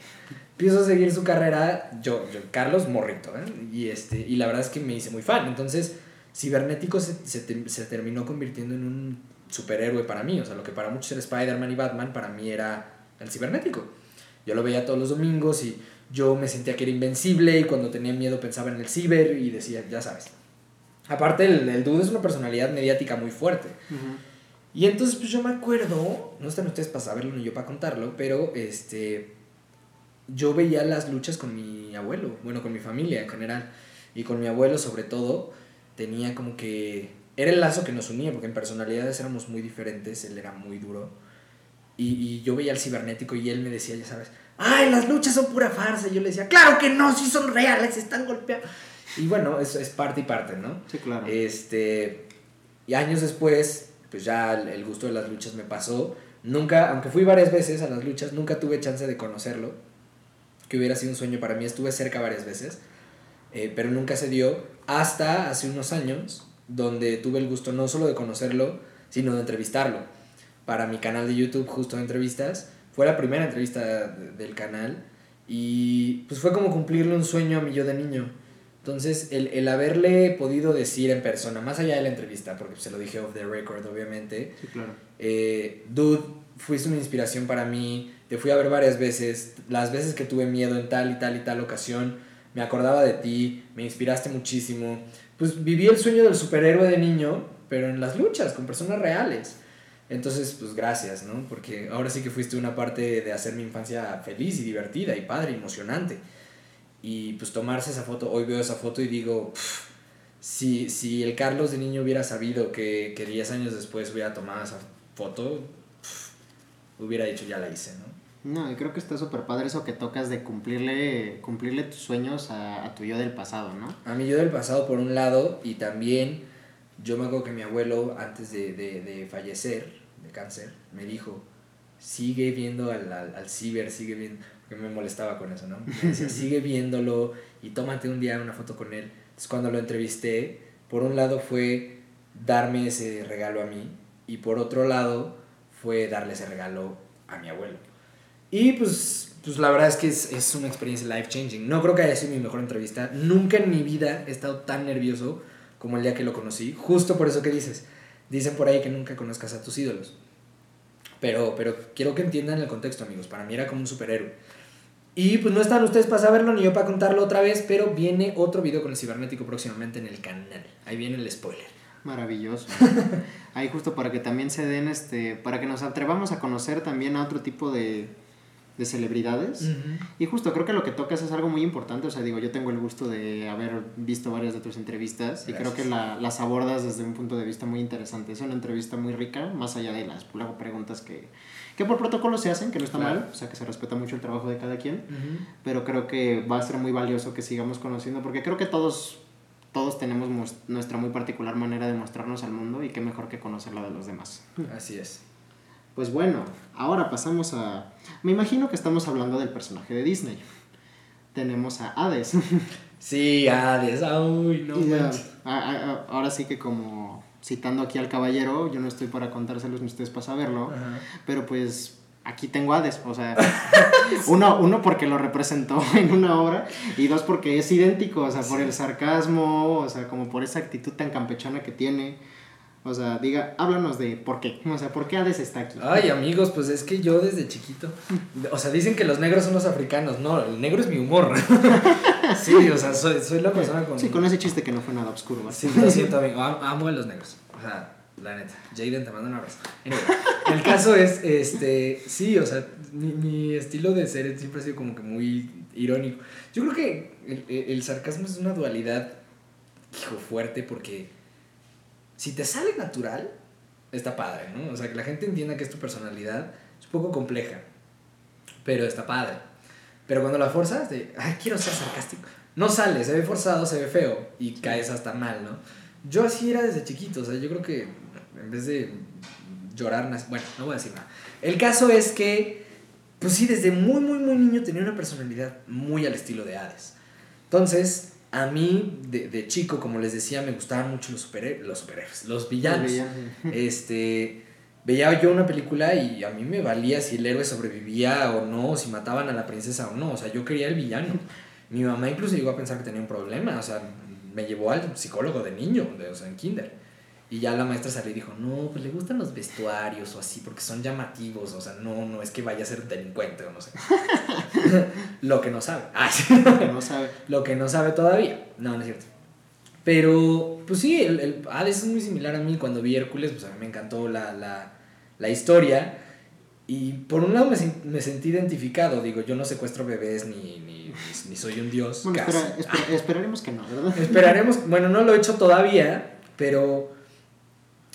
Empiezo a seguir su carrera, yo, yo Carlos Morrito, ¿eh? y, este, y la verdad es que me hice muy fan. Entonces, cibernético se, se, se terminó convirtiendo en un superhéroe para mí. O sea, lo que para muchos era Spider-Man y Batman, para mí era el cibernético. Yo lo veía todos los domingos y yo me sentía que era invencible y cuando tenía miedo pensaba en el ciber y decía, ya sabes. Aparte, el, el dude es una personalidad mediática muy fuerte. Y entonces, pues yo me acuerdo, no están ustedes para saberlo ni yo para contarlo, pero este, yo veía las luchas con mi abuelo, bueno, con mi familia en general, y con mi abuelo sobre todo, tenía como que, era el lazo que nos unía, porque en personalidades éramos muy diferentes, él era muy duro, y, y yo veía al cibernético y él me decía, ya sabes, ay, las luchas son pura farsa. Y yo le decía, claro que no, sí son reales, están golpeando. Y bueno, eso es parte y parte, ¿no? Sí, claro. Este, y años después, pues ya el gusto de las luchas me pasó. Nunca, aunque fui varias veces a las luchas, nunca tuve chance de conocerlo. Que hubiera sido un sueño para mí. Estuve cerca varias veces, eh, pero nunca se dio. Hasta hace unos años donde tuve el gusto no solo de conocerlo, sino de entrevistarlo. Para mi canal de YouTube, justo de entrevistas, fue la primera entrevista del canal y pues fue como cumplirle un sueño a mi yo de niño. Entonces, el, el haberle podido decir en persona, más allá de la entrevista, porque se lo dije off the record, obviamente, Sí, claro. eh, dude, fuiste una inspiración para mí, te fui a ver varias veces, las veces que tuve miedo en tal y tal y tal ocasión, me acordaba de ti, me inspiraste muchísimo. Pues viví el sueño del superhéroe de niño, pero en las luchas, con personas reales. Entonces, pues gracias, ¿no? Porque ahora sí que fuiste una parte de hacer mi infancia feliz y divertida y padre, emocionante. Y pues tomarse esa foto, hoy veo esa foto y digo, "Pff, si, si el Carlos de niño hubiera sabido que, que 10 años después hubiera tomado esa foto, pff, hubiera dicho ya la hice, ¿no? No, y creo que está súper padre eso que tocas de cumplirle, cumplirle tus sueños a, a tu yo del pasado, ¿no? A mí yo del pasado por un lado y también yo me acuerdo que mi abuelo antes de, de, de fallecer de cáncer me dijo, sigue viendo al, al, al ciber, sigue viendo, porque me molestaba con eso, ¿no? Me decía, sigue viéndolo y tómate un día una foto con él. Entonces cuando lo entrevisté, por un lado fue darme ese regalo a mí y por otro lado fue darle ese regalo a mi abuelo. Y pues, pues la verdad es que es, es una experiencia life changing. No creo que haya sido mi mejor entrevista. Nunca en mi vida he estado tan nervioso como el día que lo conocí. Justo por eso que dices. Dicen por ahí que nunca conozcas a tus ídolos. Pero, pero quiero que entiendan el contexto, amigos. Para mí era como un superhéroe. Y pues no están ustedes para saberlo ni yo para contarlo otra vez, pero viene otro video con el cibernético próximamente en el canal. Ahí viene el spoiler. Maravilloso. Ahí justo para que también se den, este, para que nos atrevamos a conocer también a otro tipo de, de celebridades. Y justo creo que lo que tocas es algo muy importante. O sea, digo, yo tengo el gusto de haber visto varias de tus entrevistas y creo Gracias. que la- las abordas desde un punto de vista muy interesante. Es una entrevista muy rica, más allá de las luego preguntas que, que por protocolo se hacen, que no está Claro. mal, o sea, que se respeta mucho el trabajo de cada quien. Ujú. Pero creo que va a ser muy valioso que sigamos conociendo, porque creo que todos, todos tenemos nuestra muy particular manera de mostrarnos al mundo y qué mejor que conocer la de los demás. Así es. Pues bueno, ahora pasamos a... Me imagino que estamos hablando del personaje de Disney. Tenemos a Hades. Sí, Hades. Ay, no a- a- a- ahora sí que como citando aquí al caballero, yo no estoy para contárselos ni ustedes para saberlo, pero pues aquí tengo a Hades, o sea, uno, uno porque lo representó en una obra y dos porque es idéntico, o sea, por el sarcasmo, o sea, como por esa actitud tan campechana que tiene. O sea, diga, háblanos de por qué, o sea, por qué Hades está aquí. Ay, amigos, pues es que yo desde chiquito. O sea, dicen que los negros son los africanos. No, el negro es mi humor. sí, o sea, soy, soy la persona con. Sí, con ese chiste que no fue nada oscuro. ¿va? Sí, lo siento, amigo. Am- Amo a los negros. O sea, la neta. Jaden, te mando un abrazo. El caso es, este, sí, o sea, mi, mi estilo de ser siempre ha sido como que muy irónico. Yo creo que el- el sarcasmo es una dualidad, hijo, fuerte, porque si te sale natural, está padre, ¿no? O sea, que la gente entienda que es tu personalidad, es un poco compleja, pero está padre. Pero cuando la forzas, de, ay, quiero ser sarcástico, no sale, se ve forzado, se ve feo y caes hasta mal, ¿no? Yo así era desde chiquito, o sea, yo creo que en vez de llorar, bueno, no voy a decir nada. El caso es que, pues sí, desde muy, muy, muy niño tenía una personalidad muy al estilo de Hades. Entonces, a mí, de, de chico, como les decía, me gustaban mucho los, superhéroes, los superhéroes, los villanos. Este, veía yo una película y a mí me valía si el héroe sobrevivía o no, o si mataban a la princesa o no. O sea, yo quería el villano. Mi mamá incluso llegó a pensar que tenía un problema. O sea, me llevó al psicólogo de niño, de, o sea, en kinder. Y ya la maestra salió y dijo, no, pues le gustan los vestuarios o así, porque son llamativos. O sea, no, no es que vaya a ser delincuente o no sé. Lo que no sabe. Ah, sí. Que no sabe. Lo que no sabe todavía. No, no es cierto. Pero, pues sí, el, el Hades es muy similar a mí. Cuando vi Hércules, pues a mí me encantó la, la, la historia. Y por un lado me, me sentí identificado. Digo, yo no secuestro bebés ni, ni, ni, soy un dios. Bueno, espera- espera- esperaremos que no, ¿verdad? Esperaremos, bueno, no lo he hecho todavía, pero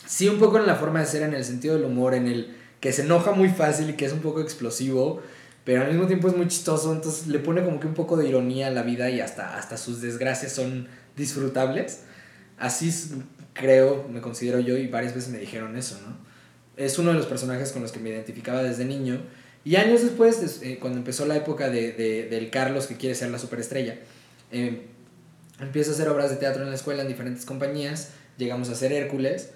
sí un poco en la forma de ser, en el sentido del humor, en el que se enoja muy fácil y que es un poco explosivo, pero al mismo tiempo es muy chistoso, entonces le pone como que un poco de ironía a la vida y hasta, hasta sus desgracias son disfrutables. Así creo, me considero yo y varias veces me dijeron eso, ¿no? Es uno de los personajes con los que me identificaba desde niño. Y años después, des- eh, cuando empezó la época de, de- del Carlos que quiere ser la superestrella, eh, Empiezo a hacer obras de teatro en la escuela en diferentes compañías. Llegamos a hacer Hércules.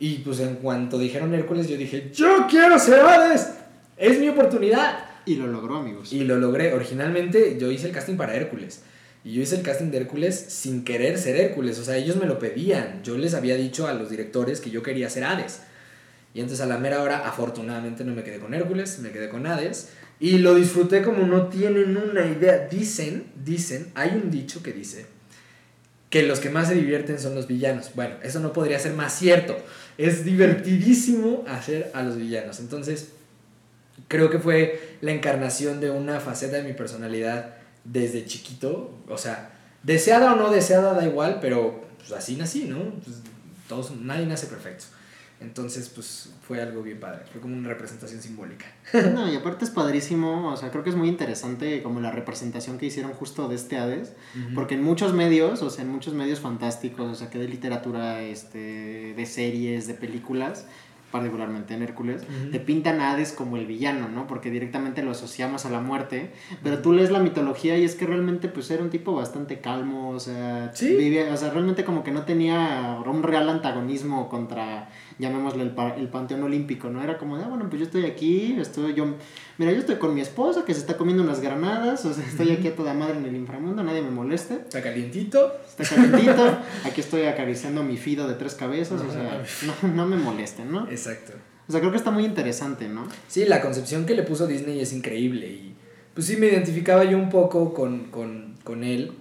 Y pues en cuanto dijeron Hércules, yo dije, yo quiero ser Hades. Es mi oportunidad. Y lo logró, amigos. Y lo logré. Originalmente yo hice el casting para Hércules. Y yo hice el casting de Hércules sin querer ser Hércules. O sea, ellos me lo pedían. Yo les había dicho a los directores que yo quería ser Hades. Y entonces a la mera hora, afortunadamente, no me quedé con Hércules, me quedé con Hades. Y lo disfruté como no tienen una idea. Dicen, dicen, hay un dicho que dice que los que más se divierten son los villanos. Bueno, eso no podría ser más cierto. Es divertidísimo hacer a los villanos. Entonces, creo que fue la encarnación de una faceta de mi personalidad desde chiquito. O sea, deseada o no deseada da igual, pero pues, así nací, ¿no? Pues, todos, nadie nace perfecto. Entonces, pues fue algo bien padre, fue como una representación simbólica. No, y aparte es padrísimo, o sea, creo que es muy interesante como la representación que hicieron justo de este Hades, porque en muchos medios, o sea, en muchos medios fantásticos, o sea, que de literatura, este, de series, de películas, particularmente en Hércules, te pintan a Hades como el villano, ¿no? Porque directamente lo asociamos a la muerte, pero tú lees la mitología y es que realmente pues era un tipo bastante calmo, o sea, vivía, o sea, realmente como que no tenía un real antagonismo contra llamémosle el, el panteón olímpico, ¿no? Era como de, ah, bueno, pues yo estoy aquí, estoy yo, mira, yo estoy con mi esposa que se está comiendo unas granadas, o sea, estoy aquí a toda madre en el inframundo, nadie me moleste. Está calientito. Está calientito, aquí estoy acariciando mi fido de tres cabezas, o sea, no, no me molesten, ¿no? Exacto. O sea, creo que está muy interesante, ¿no? Sí, la concepción que le puso Disney es increíble y pues sí me identificaba yo un poco con, con, con él.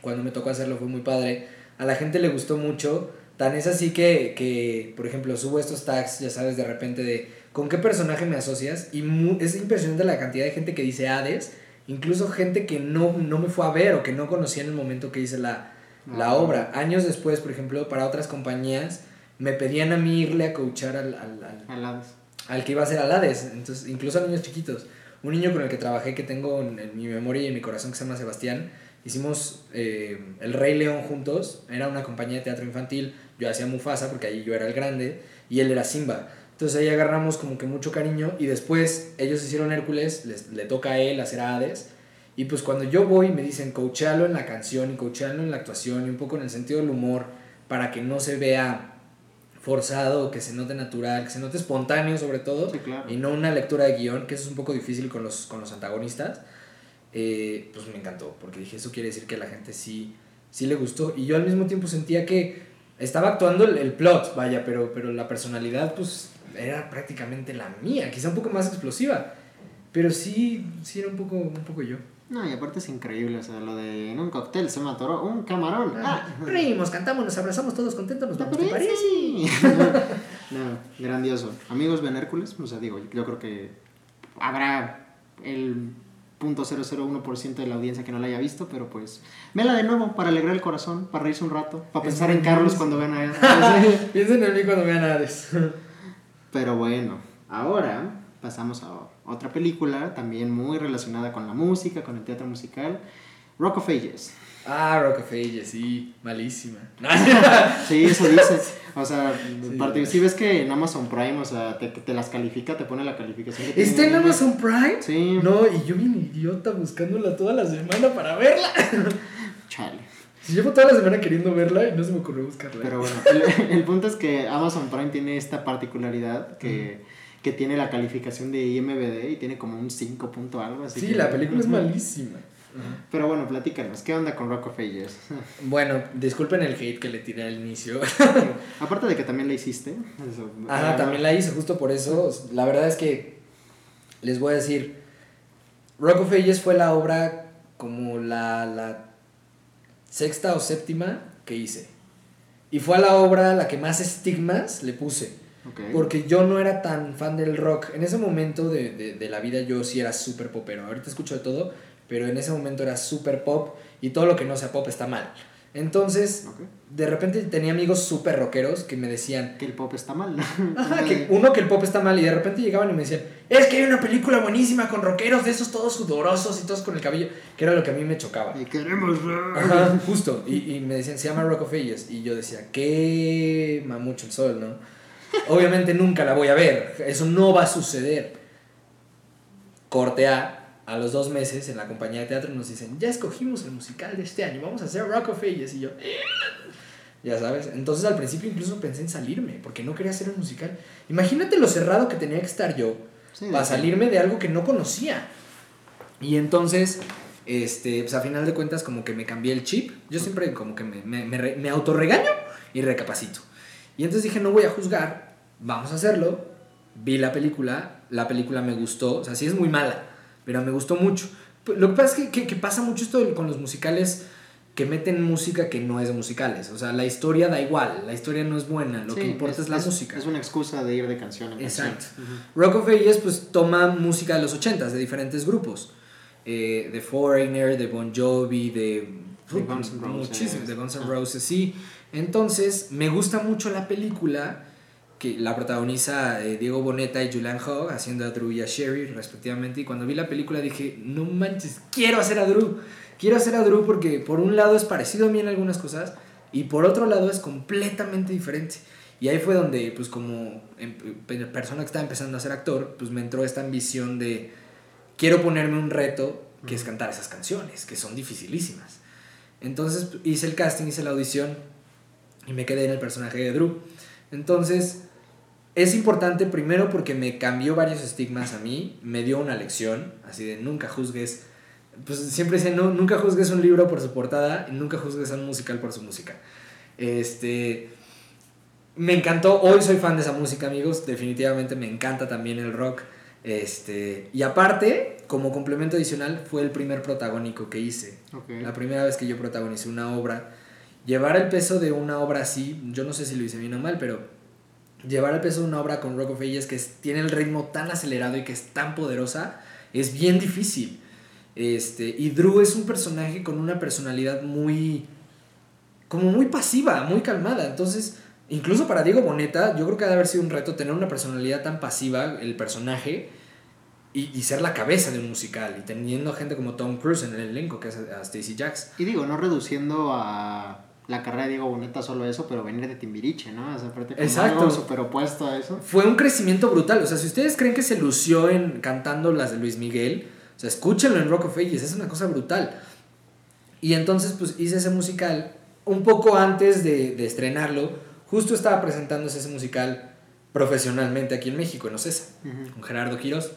Cuando me tocó hacerlo fue muy padre. A la gente le gustó mucho Tan es así que, que, por ejemplo, subo estos tags, ya sabes, de repente de con qué personaje me asocias. Y es impresionante la cantidad de gente que dice Hades, incluso gente que no, no me fue a ver o que no conocía en el momento que hice la, la ah. obra. Años después, por ejemplo, para otras compañías, me pedían a mí irle a coachar al, al, al, Hades. al que iba a ser al Hades, entonces, incluso a niños chiquitos. Un niño con el que trabajé que tengo en, en mi memoria y en mi corazón que se llama Sebastián, hicimos eh, El Rey León juntos, era una compañía de teatro infantil, yo hacía Mufasa porque ahí yo era el grande y él era Simba. Entonces ahí agarramos como que mucho cariño y después ellos hicieron Hércules, les, le toca a él hacer a Hades. Y pues cuando yo voy me dicen coachéalo en la canción y coachéalo en la actuación y un poco en el sentido del humor para que no se vea forzado, que se note natural, que se note espontáneo sobre todo y no una lectura de guion, que eso es un poco difícil con los, con los antagonistas. Eh, pues me encantó, porque dije, eso quiere decir que a la gente sí, sí le gustó. Y yo al mismo tiempo sentía que estaba actuando el, plot, vaya, pero, pero la personalidad pues era prácticamente la mía, quizá un poco más explosiva. Pero sí, sí era un poco, un poco yo. No, y aparte es increíble, o sea, lo de en un cóctel se me atoró un camarón. Ah, reímos, cantamos, nos abrazamos todos contentos, nos vamos, ¿te parece? no, grandioso. Amigos, ven Hércules, o sea, digo, yo creo que habrá el .001% de la audiencia que no la haya visto, pero pues vela de nuevo para alegrar el corazón, para reírse un rato, para pensar en Carlos cuando vean a Piensen en mí cuando vean a Hades. pero bueno, ahora pasamos a otra película también muy relacionada con la música, con el teatro musical, Rock of Ages. Ah, Rock of Ages, sí, malísima. sí, eso dices. O sea, si ves que en Amazon Prime, o sea, te, te las califica, te pone la calificación. ¿Está en Amazon Prime? Sí. No, y yo bien idiota buscándola toda la semana para verla. Chale. Si llevo toda la semana queriendo verla y no se me ocurrió buscarla. Pero bueno, el, punto es que Amazon Prime tiene esta particularidad que, que tiene la calificación de IMBD y tiene como un 5 punto algo. Así sí, la película es malísima. Pero bueno, platícanos, ¿qué onda con Rock of Ages? Bueno, disculpen el hate que le tiré al inicio. Aparte de que también la hiciste. Ajá, también la hice, justo por eso. La verdad es que les voy a decir, Rock of Ages fue la obra como la, la sexta o séptima que hice. Y fue a la obra la que más estigmas le puse. Porque yo no era tan fan del rock. En ese momento de, de, de la vida yo sí era súper popero. Ahorita escucho de todo, pero en ese momento era súper pop y todo lo que no sea pop está mal. Entonces, de repente tenía amigos súper rockeros que me decían... Que el pop está mal. Ajá, que uno que el pop está mal y de repente llegaban y me decían, es que hay una película buenísima con rockeros de esos todos sudorosos y todos con el cabello, que era lo que a mí me chocaba. Y queremos... Ajá, justo. Y, y me decían, se llama Rock of Ages. Y yo decía, qué mucho el sol, ¿no? Obviamente nunca la voy a ver, eso no va a suceder. Corte A, a los dos meses en la compañía de teatro nos dicen, ya escogimos el musical de este año, vamos a hacer Rock of Ages. Y yo, "Eh". ya sabes. Entonces al principio incluso pensé en salirme, porque no quería hacer el musical. Imagínate lo cerrado que tenía que estar yo Sí, para de- salirme de algo que no conocía. Y entonces, este, pues a final de cuentas como que me cambié el chip. Yo siempre como que me, me, me, me autorregaño y recapacito. Y entonces dije, no voy a juzgar, vamos a hacerlo. Vi la película, la película me gustó, o sea, sí es muy mala, pero me gustó mucho. P- Lo que pasa es que, que- que pasa mucho esto con los musicales que meten música que no es de musicales. O sea, la historia da igual, la historia no es buena, lo Sí, que importa es, la música. Es una excusa de ir de canción en Exacto. canción. Ujú. Rock of Ages pues toma música de los 80s, de diferentes grupos. Eh, de Foreigner, de Bon Jovi, de... De Guns N' Roses. Muchísimos, de Guns N'. Roses, sí. Entonces, me gusta mucho la película que la protagoniza eh, Diego Boneta y Julian Hogg haciendo a Drew y a Sherry respectivamente y cuando vi la película dije, no manches, quiero hacer a Drew. Quiero hacer a Drew porque por un lado es parecido a mí en algunas cosas y por otro lado es completamente diferente. Y ahí fue donde, pues como em- pe- persona que estaba empezando a ser actor, pues me entró esta ambición de quiero ponerme un reto que es cantar esas canciones, que son dificilísimas. Entonces hice el casting, hice la audición y me quedé en el personaje de Drew. Entonces es importante primero porque me cambió varios estigmas a mí, me dio una lección, así de nunca juzgues, pues siempre dicen, no, nunca juzgues un libro por su portada y nunca juzgues a un musical por su música. Este, me encantó, hoy soy fan de esa música, amigos, definitivamente me encanta también el rock. Este, y aparte, como complemento adicional, fue el primer protagónico que hice. Ok. La primera vez que yo protagonicé una obra. Llevar el peso de una obra así, yo no sé si lo hice bien o mal, pero llevar el peso de una obra con Rock of Ages que tiene el ritmo tan acelerado y que es tan poderosa, es bien difícil. Este, y Drew es un personaje con una personalidad muy. como muy pasiva, muy calmada. Entonces, incluso para Diego Boneta, yo creo que ha de haber sido un reto tener una personalidad tan pasiva, el personaje, y, y ser la cabeza de un musical. Y teniendo gente como Tom Cruise en el elenco, que es a Stacy Jacks. Y digo, no reduciendo a la carrera de Diego Boneta solo eso, pero venir de Timbiriche, ¿no? O sea, Exacto. algo a eso. Fue un crecimiento brutal. O sea, si ustedes creen que se lució en cantando las de Luis Miguel, o sea, escúchenlo en Rock of Ages, es una cosa brutal. Y entonces, pues hice ese musical un poco antes de, de estrenarlo. Justo estaba presentándose ese musical profesionalmente aquí en México, en Ocesa, Ujú. con Gerardo Quiroz.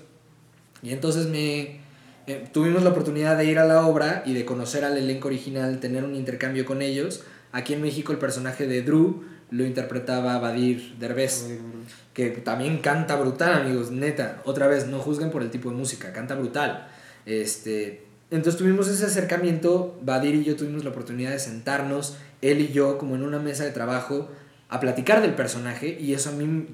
Y entonces me eh, tuvimos la oportunidad de ir a la obra y de conocer al elenco original, tener un intercambio con ellos. Aquí en México el personaje de Drew lo interpretaba Badir Derbez que también canta brutal, amigos, neta. Otra vez, no juzguen por el tipo de música, canta brutal. Este, entonces tuvimos ese acercamiento, Badir y yo tuvimos la oportunidad de sentarnos, él y yo, como en una mesa de trabajo, a platicar del personaje y eso a mí,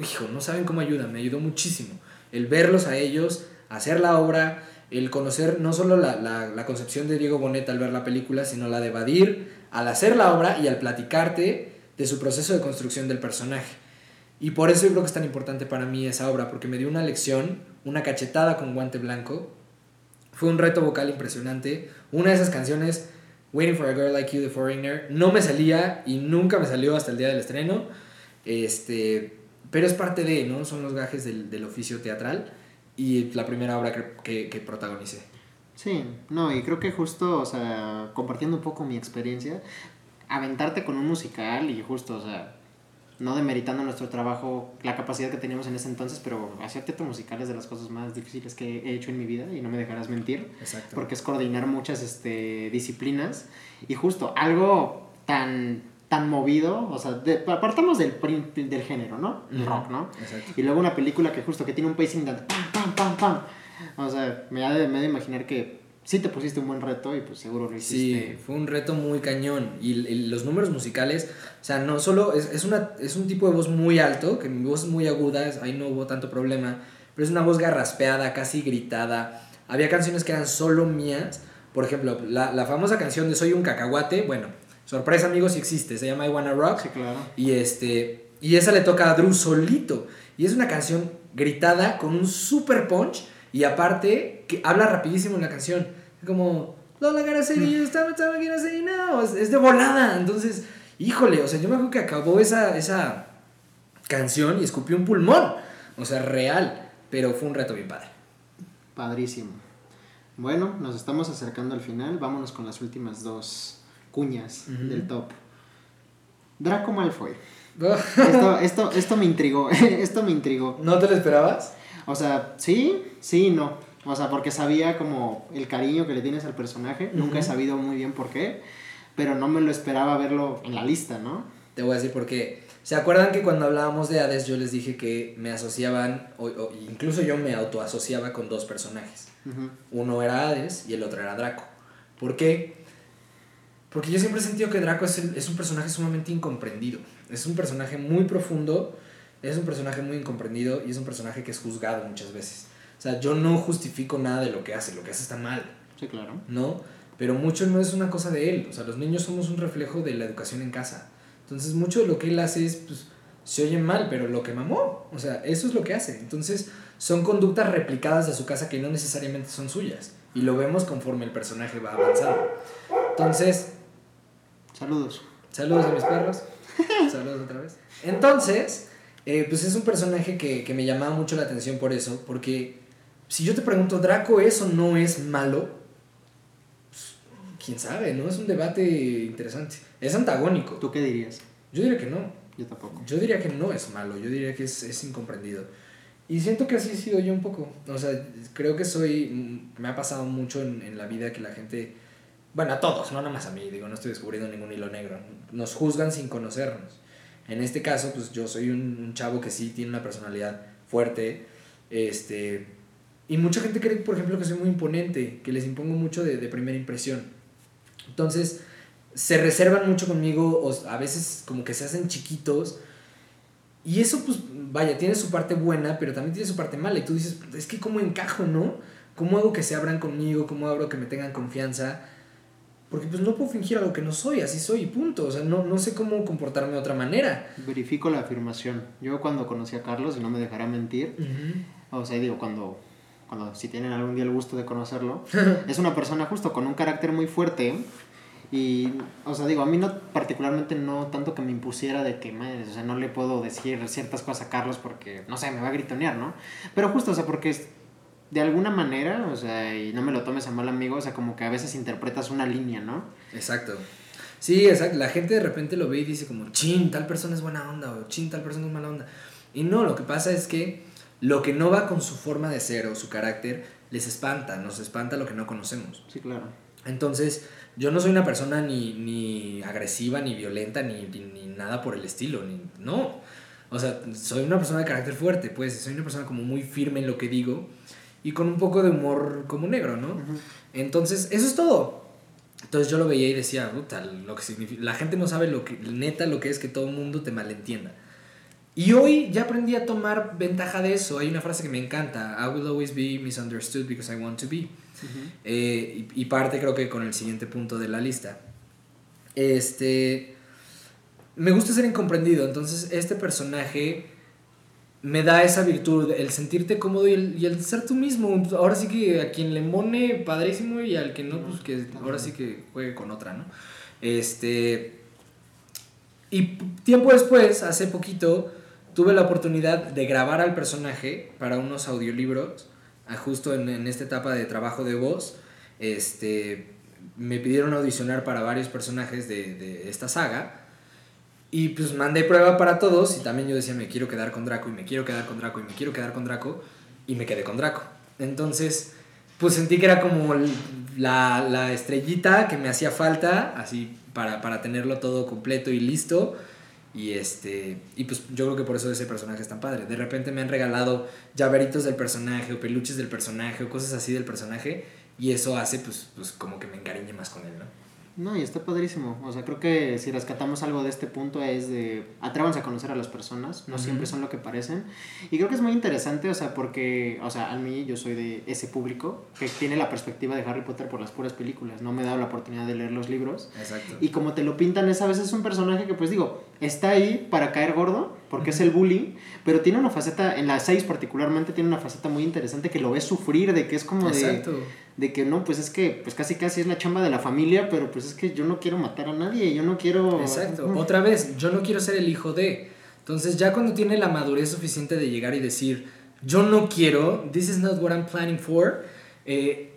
hijo, no saben cómo ayuda, me ayudó muchísimo. El verlos a ellos, hacer la obra, el conocer no solo la, la, la concepción de Diego Boneta al ver la película, sino la de Badir al hacer la obra y al platicarte de su proceso de construcción del personaje. Y por eso yo creo que es tan importante para mí esa obra, porque me dio una lección, una cachetada con guante blanco. Fue un reto vocal impresionante. Una de esas canciones, Waiting for a Girl Like You, The Foreigner, no me salía y nunca me salió hasta el día del estreno. Este, pero es parte de, ¿no? Son los gajes del, del oficio teatral y la primera obra que, que, que protagonicé. Sí, no, y creo que justo, o sea, compartiendo un poco mi experiencia, aventarte con un musical y justo, o sea, no demeritando nuestro trabajo, la capacidad que teníamos en ese entonces, pero hacer teatro musical es de las cosas más difíciles que he hecho en mi vida y no me dejarás mentir, Exacto. porque es coordinar muchas este, disciplinas y justo algo tan tan movido, o sea, de, partamos del, del género, ¿no? Rock, ¿no? Exacto. Y luego una película que justo que tiene un pacing de pam, pam, pam, pam. O sea, me ha de, me ha de imaginar que sí te pusiste un buen reto y pues seguro lo Sí, hiciste. fue un reto muy cañón. Y, y los números musicales, o sea, no solo es, es, una, es un tipo de voz muy alto, que mi voz es muy aguda, es- ahí no hubo tanto problema, pero es una voz garraspeada, casi gritada. Había canciones que eran solo mías. Por ejemplo, la, la famosa canción de Soy un cacahuate, bueno, sorpresa amigos, sí existe, se llama I Wanna Rock. Sí, claro. Y este y esa le toca a Drew solito. Y es una canción gritada con un super punch y aparte que habla rapidísimo en la canción. Como Lola stop, gotta say no. Es, es de volada. Entonces, híjole, o sea, yo me acuerdo que acabó esa, esa canción y escupió un pulmón. O sea, real. Pero fue un reto bien padre. Padrísimo. Bueno, nos estamos acercando al final. Vámonos con las últimas dos cuñas del top. Draco Malfoy. Esto, esto, esto me intrigó. esto me intrigó. ¿No te lo esperabas? O sea, sí, sí, y no. O sea, porque sabía como el cariño que le tienes al personaje. Nunca he sabido muy bien por qué. Pero no me lo esperaba verlo en la lista, ¿no? Te voy a decir por qué. ¿Se acuerdan que cuando hablábamos de Hades yo les dije que me asociaban, o, o incluso yo me autoasociaba con dos personajes? Ujú. Uno era Hades y el otro era Draco. ¿Por qué? Porque yo siempre he sentido que Draco es, el- es un personaje sumamente incomprendido. Es un personaje muy profundo, es un personaje muy incomprendido y es un personaje que es juzgado muchas veces. O sea, yo no justifico nada de lo que hace, lo que hace está mal, Sí, claro. ¿no? Pero mucho no es una cosa de él. O sea, los niños somos un reflejo de la educación en casa. Entonces, mucho de lo que él hace es, pues, se oye mal, pero lo que mamó. O sea, eso es lo que hace. Entonces, son conductas replicadas de su casa que no necesariamente son suyas. Y lo vemos conforme el personaje va avanzando. Entonces, Saludos. saludos a mis perros. Saludos otra vez. Entonces, eh, pues es un personaje que, que me llamaba mucho la atención por eso. Porque si yo te pregunto, ¿Draco es o no es malo? Pues, quién sabe, ¿no? Es un debate interesante. Es antagónico. ¿Tú qué dirías? Yo diría que no. Yo tampoco. Yo diría que no es malo, yo diría que es, es incomprendido. Y siento que así he sido yo un poco. O sea, creo que soy. Me ha pasado mucho en, en la vida que la gente. Bueno, a todos, no nada más a mí, digo, no estoy descubriendo ningún hilo negro. Nos juzgan sin conocernos. En este caso, pues yo soy un, chavo que sí tiene una personalidad fuerte. Este. Y mucha gente cree, por ejemplo, que soy muy imponente, que les impongo mucho de, de primera impresión. Entonces, se reservan mucho conmigo, o a veces como que se hacen chiquitos. Y eso, pues, vaya, tiene su parte buena, pero también tiene su parte mala. Y tú dices, es que cómo encajo, ¿no? ¿Cómo hago que se abran conmigo? ¿Cómo hago que me tengan confianza? Porque pues no puedo fingir algo que no soy, así soy y punto. O sea, no, no sé cómo comportarme de otra manera. Verifico la afirmación. Yo cuando conocí a Carlos, y no me dejará mentir, o sea, digo, cuando, cuando si tienen algún día el gusto de conocerlo, es una persona justo con un carácter muy fuerte. Y, o sea, digo, a mí no particularmente no tanto que me impusiera de que, madre, o sea, no le puedo decir ciertas cosas a Carlos porque, no sé, me va a gritonear, ¿no? Pero justo, o sea, porque de alguna manera, o sea, y no me lo tomes a mal amigo, o sea, como que a veces interpretas una línea, ¿no? Exacto. Sí, exacto. La gente de repente lo ve y dice como, chin, tal persona es buena onda o chin, tal persona es mala onda. Y no, lo que pasa es que lo que no va con su forma de ser o su carácter les espanta, nos espanta lo que no conocemos. Sí, claro. Entonces, yo no soy una persona ni, ni agresiva, ni violenta, ni, ni, ni nada por el estilo, ni, no. O sea, soy una persona de carácter fuerte, pues, soy una persona como muy firme en lo que digo y con un poco de humor como negro, ¿no? Entonces, eso es todo. Entonces yo lo veía y decía, puta, lo que significa, la gente no sabe lo que, neta, lo que es que todo el mundo te malentienda. Y hoy ya aprendí a tomar ventaja de eso. Hay una frase que me encanta, I will always be misunderstood because I want to be. Eh, y, y parte creo que con el siguiente punto de la lista. Este. Me gusta ser incomprendido, entonces este personaje me da esa virtud, el sentirte cómodo y el, y el ser tú mismo. Ahora sí que a quien le mone, padrísimo, y al que no, pues que ahora sí que juegue con otra, ¿no? Este. Y tiempo después, hace poquito, tuve la oportunidad de grabar al personaje para unos audiolibros, ah, justo en, en esta etapa de trabajo de voz. Este, me pidieron audicionar para varios personajes de, de esta saga. Y pues mandé prueba para todos y también yo decía, me quiero quedar con Draco y me quiero quedar con Draco y me quiero quedar con Draco y me quedé con Draco. Entonces, pues sentí que era como la, la estrellita que me hacía falta, así para, para tenerlo todo completo y listo. Y este y pues yo creo que por eso ese personaje es tan padre. De repente me han regalado llaveritos del personaje o peluches del personaje o cosas así del personaje y eso hace pues, pues como que me encariñe más con él, ¿no? No, y está padrísimo. O sea, creo que si rescatamos algo de este punto es de atrévanse a conocer a las personas, no Ujú. siempre son lo que parecen. Y creo que es muy interesante, o sea, porque, o sea, a mí yo soy de ese público que tiene la perspectiva de Harry Potter por las puras películas, no me he dado la oportunidad de leer los libros. Exacto. Y como te lo pintan, es a veces un personaje que, pues digo, está ahí para caer gordo, porque es el bully, pero tiene una faceta, en la 6 particularmente, tiene una faceta muy interesante que lo ves sufrir, de que es como de Exacto. de que no, pues es que pues casi casi es la chamba de la familia, pero pues es que yo no quiero matar a nadie, yo no quiero... Exacto. Otra vez, yo no quiero ser el hijo de. Entonces, ya cuando tiene la madurez suficiente de llegar y decir, yo no quiero, this is not what I'm planning for, eh,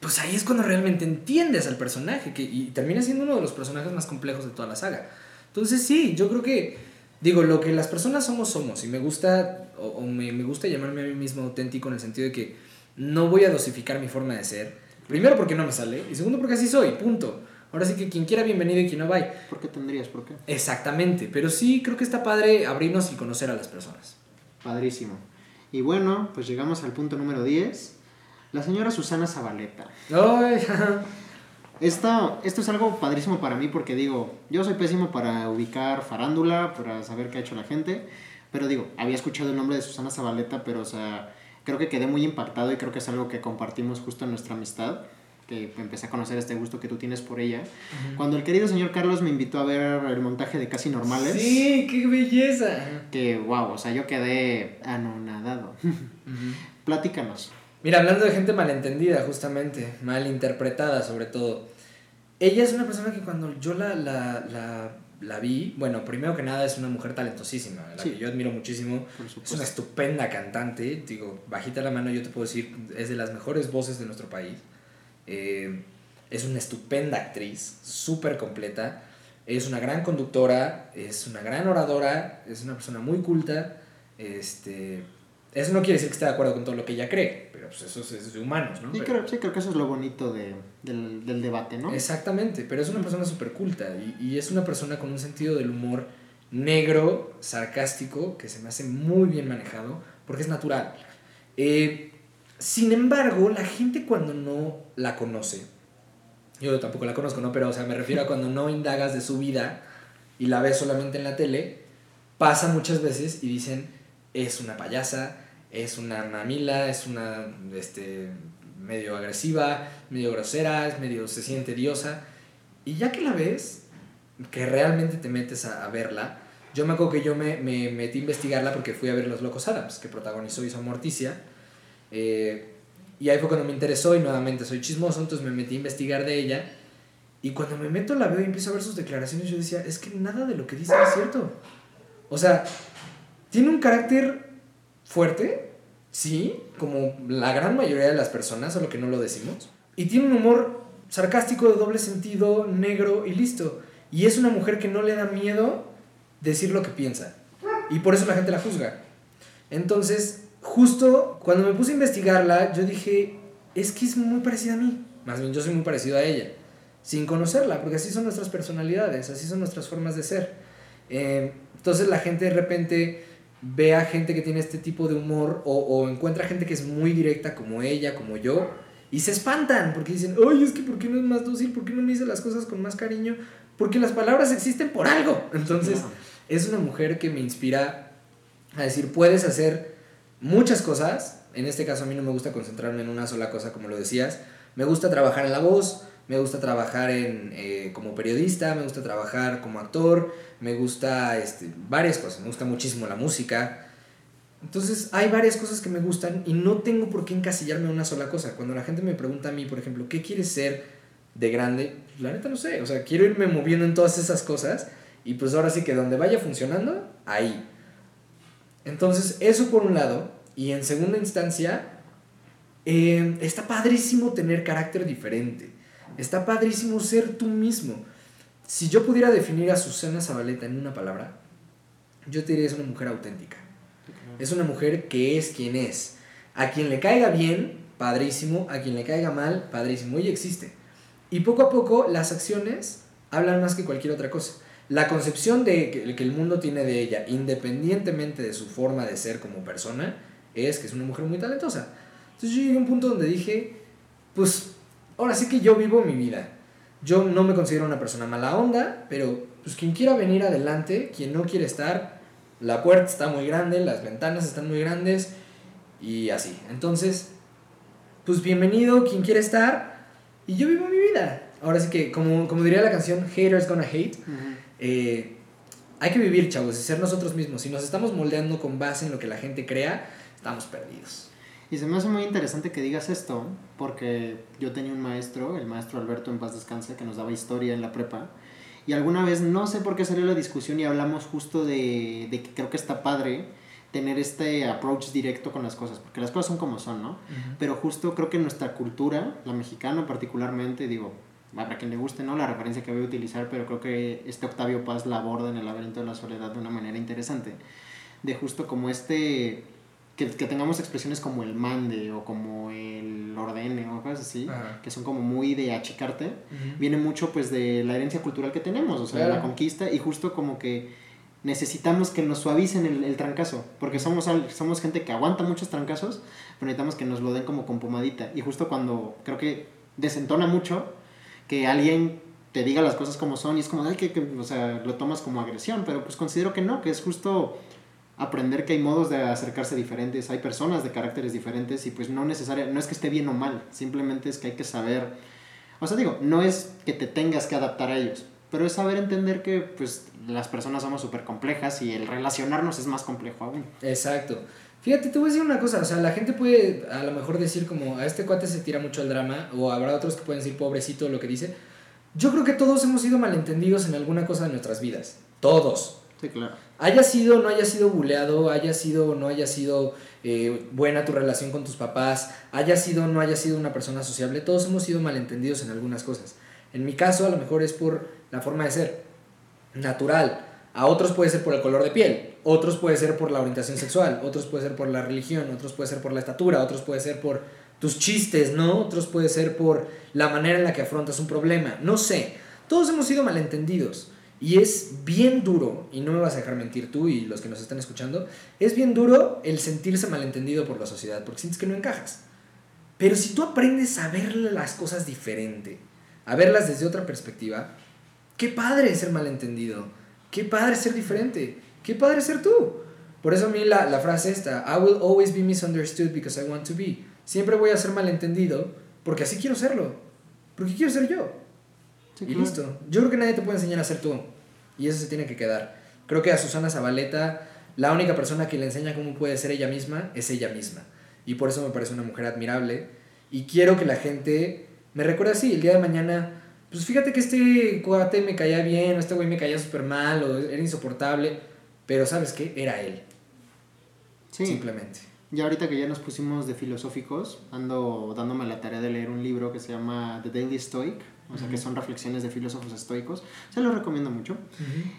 pues ahí es cuando realmente entiendes al personaje que, y termina siendo uno de los personajes más complejos de toda la saga. Entonces sí, yo creo que, digo, lo que las personas somos, somos. Y me gusta, o, me, me, gusta llamarme a mí mismo auténtico en el sentido de que no voy a dosificar mi forma de ser. Primero porque no me sale y segundo porque así soy, punto. Ahora sí que quien quiera bienvenido y quien no vaya. ¿Por qué tendrías? ¿Por qué? Exactamente, pero sí creo que está padre abrirnos y conocer a las personas. Padrísimo. Y bueno, pues llegamos al punto número 10. La señora Susana Zabaleta. ¡Ay! Esto, esto es algo padrísimo para mí porque digo, yo soy pésimo para ubicar farándula, para saber qué ha hecho la gente, pero digo, había escuchado el nombre de Susana Zabaleta, pero o sea, creo que quedé muy impactado y creo que es algo que compartimos justo en nuestra amistad que empecé a conocer este gusto que tú tienes por ella. Cuando el querido señor Carlos me invitó a ver el montaje de Casi Normales. Sí, qué belleza. Que wow, o sea, yo quedé anonadado. Platícanos. Mira, hablando de gente malentendida, justamente, malinterpretada sobre todo. Ella es una persona que cuando yo la, la, la, la vi, bueno, primero que nada es una mujer talentosísima, la que yo admiro muchísimo. Es una estupenda cantante, digo, bajita la mano yo te puedo decir, es de las mejores voces de nuestro país. Eh, es una estupenda actriz, súper completa. Es una gran conductora, es una gran oradora, es una persona muy culta. Este, eso no quiere decir que esté de acuerdo con todo lo que ella cree, pero pues eso es, de humanos, ¿no? Sí, creo, sí, creo que eso es lo bonito de, del, del, debate, ¿no? Exactamente, pero es una persona súper culta y, y, es una persona con un sentido del humor negro, sarcástico, que se me hace muy bien manejado, porque es natural. Eh, sin embargo, la gente cuando no la conoce, yo tampoco la conozco, ¿no? Pero, o sea, me refiero a cuando no indagas de su vida y la ves solamente en la tele, pasa muchas veces y dicen, es una payasa, es una mamila, es una, este, medio agresiva, medio grosera, es medio se siente diosa. Y ya que la ves, que realmente te metes a, verla, yo me acuerdo que yo me, me, metí a investigarla porque fui a ver Los Locos Adams, que protagonizó Isa Morticia eh, y ahí fue cuando me interesó y nuevamente soy chismoso, entonces me metí a investigar de ella. Y cuando me meto la veo y empiezo a ver sus declaraciones, yo decía, es que nada de lo que dice es cierto. O sea, tiene un carácter fuerte, sí, como la gran mayoría de las personas, solo que no lo decimos. Y tiene un humor sarcástico de doble sentido, negro y listo. Y es una mujer que no le da miedo decir lo que piensa. Y por eso la gente la juzga. Entonces, justo cuando me puse a investigarla, yo dije, es que es muy parecida a mí. Más bien, yo soy muy parecido a ella. Sin conocerla, porque así son nuestras personalidades, así son nuestras formas de ser. Eh, entonces la gente de repente ve a gente que tiene este tipo de humor o, o, encuentra gente que es muy directa como ella, como yo, y se espantan porque dicen, oye, es que ¿por qué no es más dócil? ¿Por qué no me dice las cosas con más cariño? Porque las palabras existen por algo. Entonces, es una mujer que me inspira a decir, puedes hacer muchas cosas. En este caso a mí no me gusta concentrarme en una sola cosa, como lo decías. Me gusta trabajar en la voz, me gusta trabajar en, eh, como periodista, me gusta trabajar como actor, me gusta este, varias cosas, me gusta muchísimo la música. Entonces hay varias cosas que me gustan y no tengo por qué encasillarme en una sola cosa. Cuando la gente me pregunta a mí, por ejemplo, ¿qué quieres ser de grande? La neta no sé, o sea, quiero irme moviendo en todas esas cosas y pues ahora sí que donde vaya funcionando, ahí. Entonces, eso por un lado. Y en segunda instancia, eh, está padrísimo tener carácter diferente. Está padrísimo ser tú mismo. Si yo pudiera definir a Susana Zabaleta en una palabra, yo te diría es una mujer auténtica. Es una mujer que es quien es. A quien le caiga bien, padrísimo. A quien le caiga mal, padrísimo. Y existe. Y poco a poco las acciones hablan más que cualquier otra cosa la concepción de que, el mundo tiene de ella, independientemente de su forma de ser como persona, es que es una mujer muy talentosa. Entonces yo llegué a un punto donde dije, pues ahora sí que yo vivo mi vida. Yo no me considero una persona mala onda, pero pues quien quiera venir adelante, quien no quiere estar, la puerta está muy grande, las ventanas están muy grandes y así. Entonces, pues bienvenido quien quiere estar y yo vivo mi vida. Ahora sí que, como, como diría la canción, haters gonna hate. Eh, hay que vivir, chavos, y ser nosotros mismos. Si nos estamos moldeando con base en lo que la gente crea, estamos perdidos. Y se me hace muy interesante que digas esto, porque yo tenía un maestro, el maestro Alberto en paz descanse, que nos daba historia en la prepa. Y alguna vez, no sé por qué salió la discusión y hablamos justo de, de que creo que está padre tener este approach directo con las cosas, porque las cosas son como son, ¿no? Pero justo creo que nuestra cultura, la mexicana particularmente, digo, para quien le guste, ¿no? La referencia que voy a utilizar, pero creo que este Octavio Paz la aborda en el laberinto de la soledad de una manera interesante, de justo como este, que, que tengamos expresiones como el mande o como el ordene o cosas así, Ajá. que son como muy de achicarte, Ujú. viene mucho pues de la herencia cultural que tenemos, o sea, de la Claro. conquista y justo como que necesitamos que nos suavicen el, el trancazo, porque somos, somos gente que aguanta muchos trancazos, pero necesitamos que nos lo den como con pomadita. Y justo cuando creo que desentona mucho que alguien te diga las cosas como son y es como, ay, que, que", o sea, lo tomas como agresión, pero pues considero que no, que es justo aprender que hay modos de acercarse diferentes, hay personas de caracteres diferentes y pues no necesaria, no es que esté bien o mal, simplemente es que hay que saber, o sea, digo, no es que te tengas que adaptar a ellos, pero es saber entender que pues las personas somos súper complejas y el relacionarnos es más complejo aún. Exacto. Fíjate, te voy a decir una cosa, o sea, la gente puede a lo mejor decir como a este cuate se tira mucho al drama, o habrá otros que pueden decir pobrecito lo que dice. Yo creo que todos hemos sido malentendidos en alguna cosa de nuestras vidas. Todos. Haya sido no haya sido buleado, haya sido no haya sido eh, buena tu relación con tus papás, haya sido o no haya sido una persona sociable, todos hemos sido malentendidos en algunas cosas. En mi caso, a lo mejor es por la forma de ser, natural. A otros puede ser por el color de piel, otros puede ser por la orientación sexual, otros puede ser por la religión, otros puede ser por la estatura, otros puede ser por tus chistes, ¿no? Otros puede ser por la manera en la que afrontas un problema, no sé. Todos hemos sido malentendidos. Y es bien duro, y no me vas a dejar mentir tú y los que nos están escuchando, es bien duro el sentirse malentendido por la sociedad, porque sientes que no encajas. Pero si tú aprendes a ver las cosas diferente, a verlas desde otra perspectiva, qué padre ser malentendido, qué padre ser diferente, qué padre ser tú. Por eso a mí la, la frase esta, I will always be misunderstood because I want to be. Siempre voy a ser malentendido porque así quiero serlo, porque quiero ser yo. Sí, Y claro. listo. Yo creo que nadie te puede enseñar a ser tú. Y eso se tiene que quedar. Creo que a Susana Zabaleta, la única persona que le enseña cómo puede ser ella misma es ella misma. Y por eso me parece una mujer admirable. Y quiero que la gente me recuerde así, el día de mañana. Pues fíjate que este cuate me caía bien, o este güey me caía súper mal, o era insoportable. Pero ¿sabes qué? Era él. Sí. Simplemente. Y ahorita que ya nos pusimos de filosóficos, ando dándome la tarea de leer un libro que se llama The Daily Stoic, o sea, que son reflexiones de filósofos estoicos. Se lo recomiendo mucho.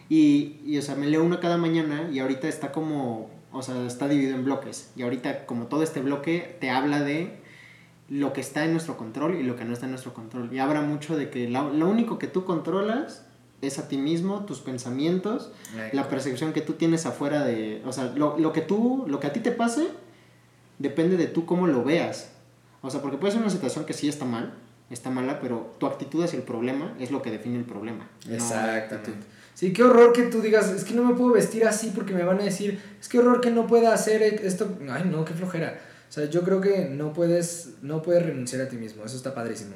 Y, y, o sea, me leo uno cada mañana y ahorita está como, o sea, está dividido en bloques. Y ahorita, como todo este bloque, te habla de lo que está en nuestro control y lo que no está en nuestro control. Y habla mucho de que la- lo único que tú controlas es a ti mismo, tus pensamientos, la percepción que tú tienes afuera de, o sea, lo, lo que tú, lo que a ti te pase, depende de tú cómo lo veas. O sea, porque puede ser una situación que sí está mal, está mala, pero tu actitud hacia el problema es lo que define el problema. no Exactamente. actitud. Sí, qué horror que tú digas, es que no me puedo vestir así porque me van a decir, es que horror que no pueda hacer esto. Ay, no, qué flojera. O sea, yo creo que no puedes, no puedes renunciar a ti mismo, eso está padrísimo.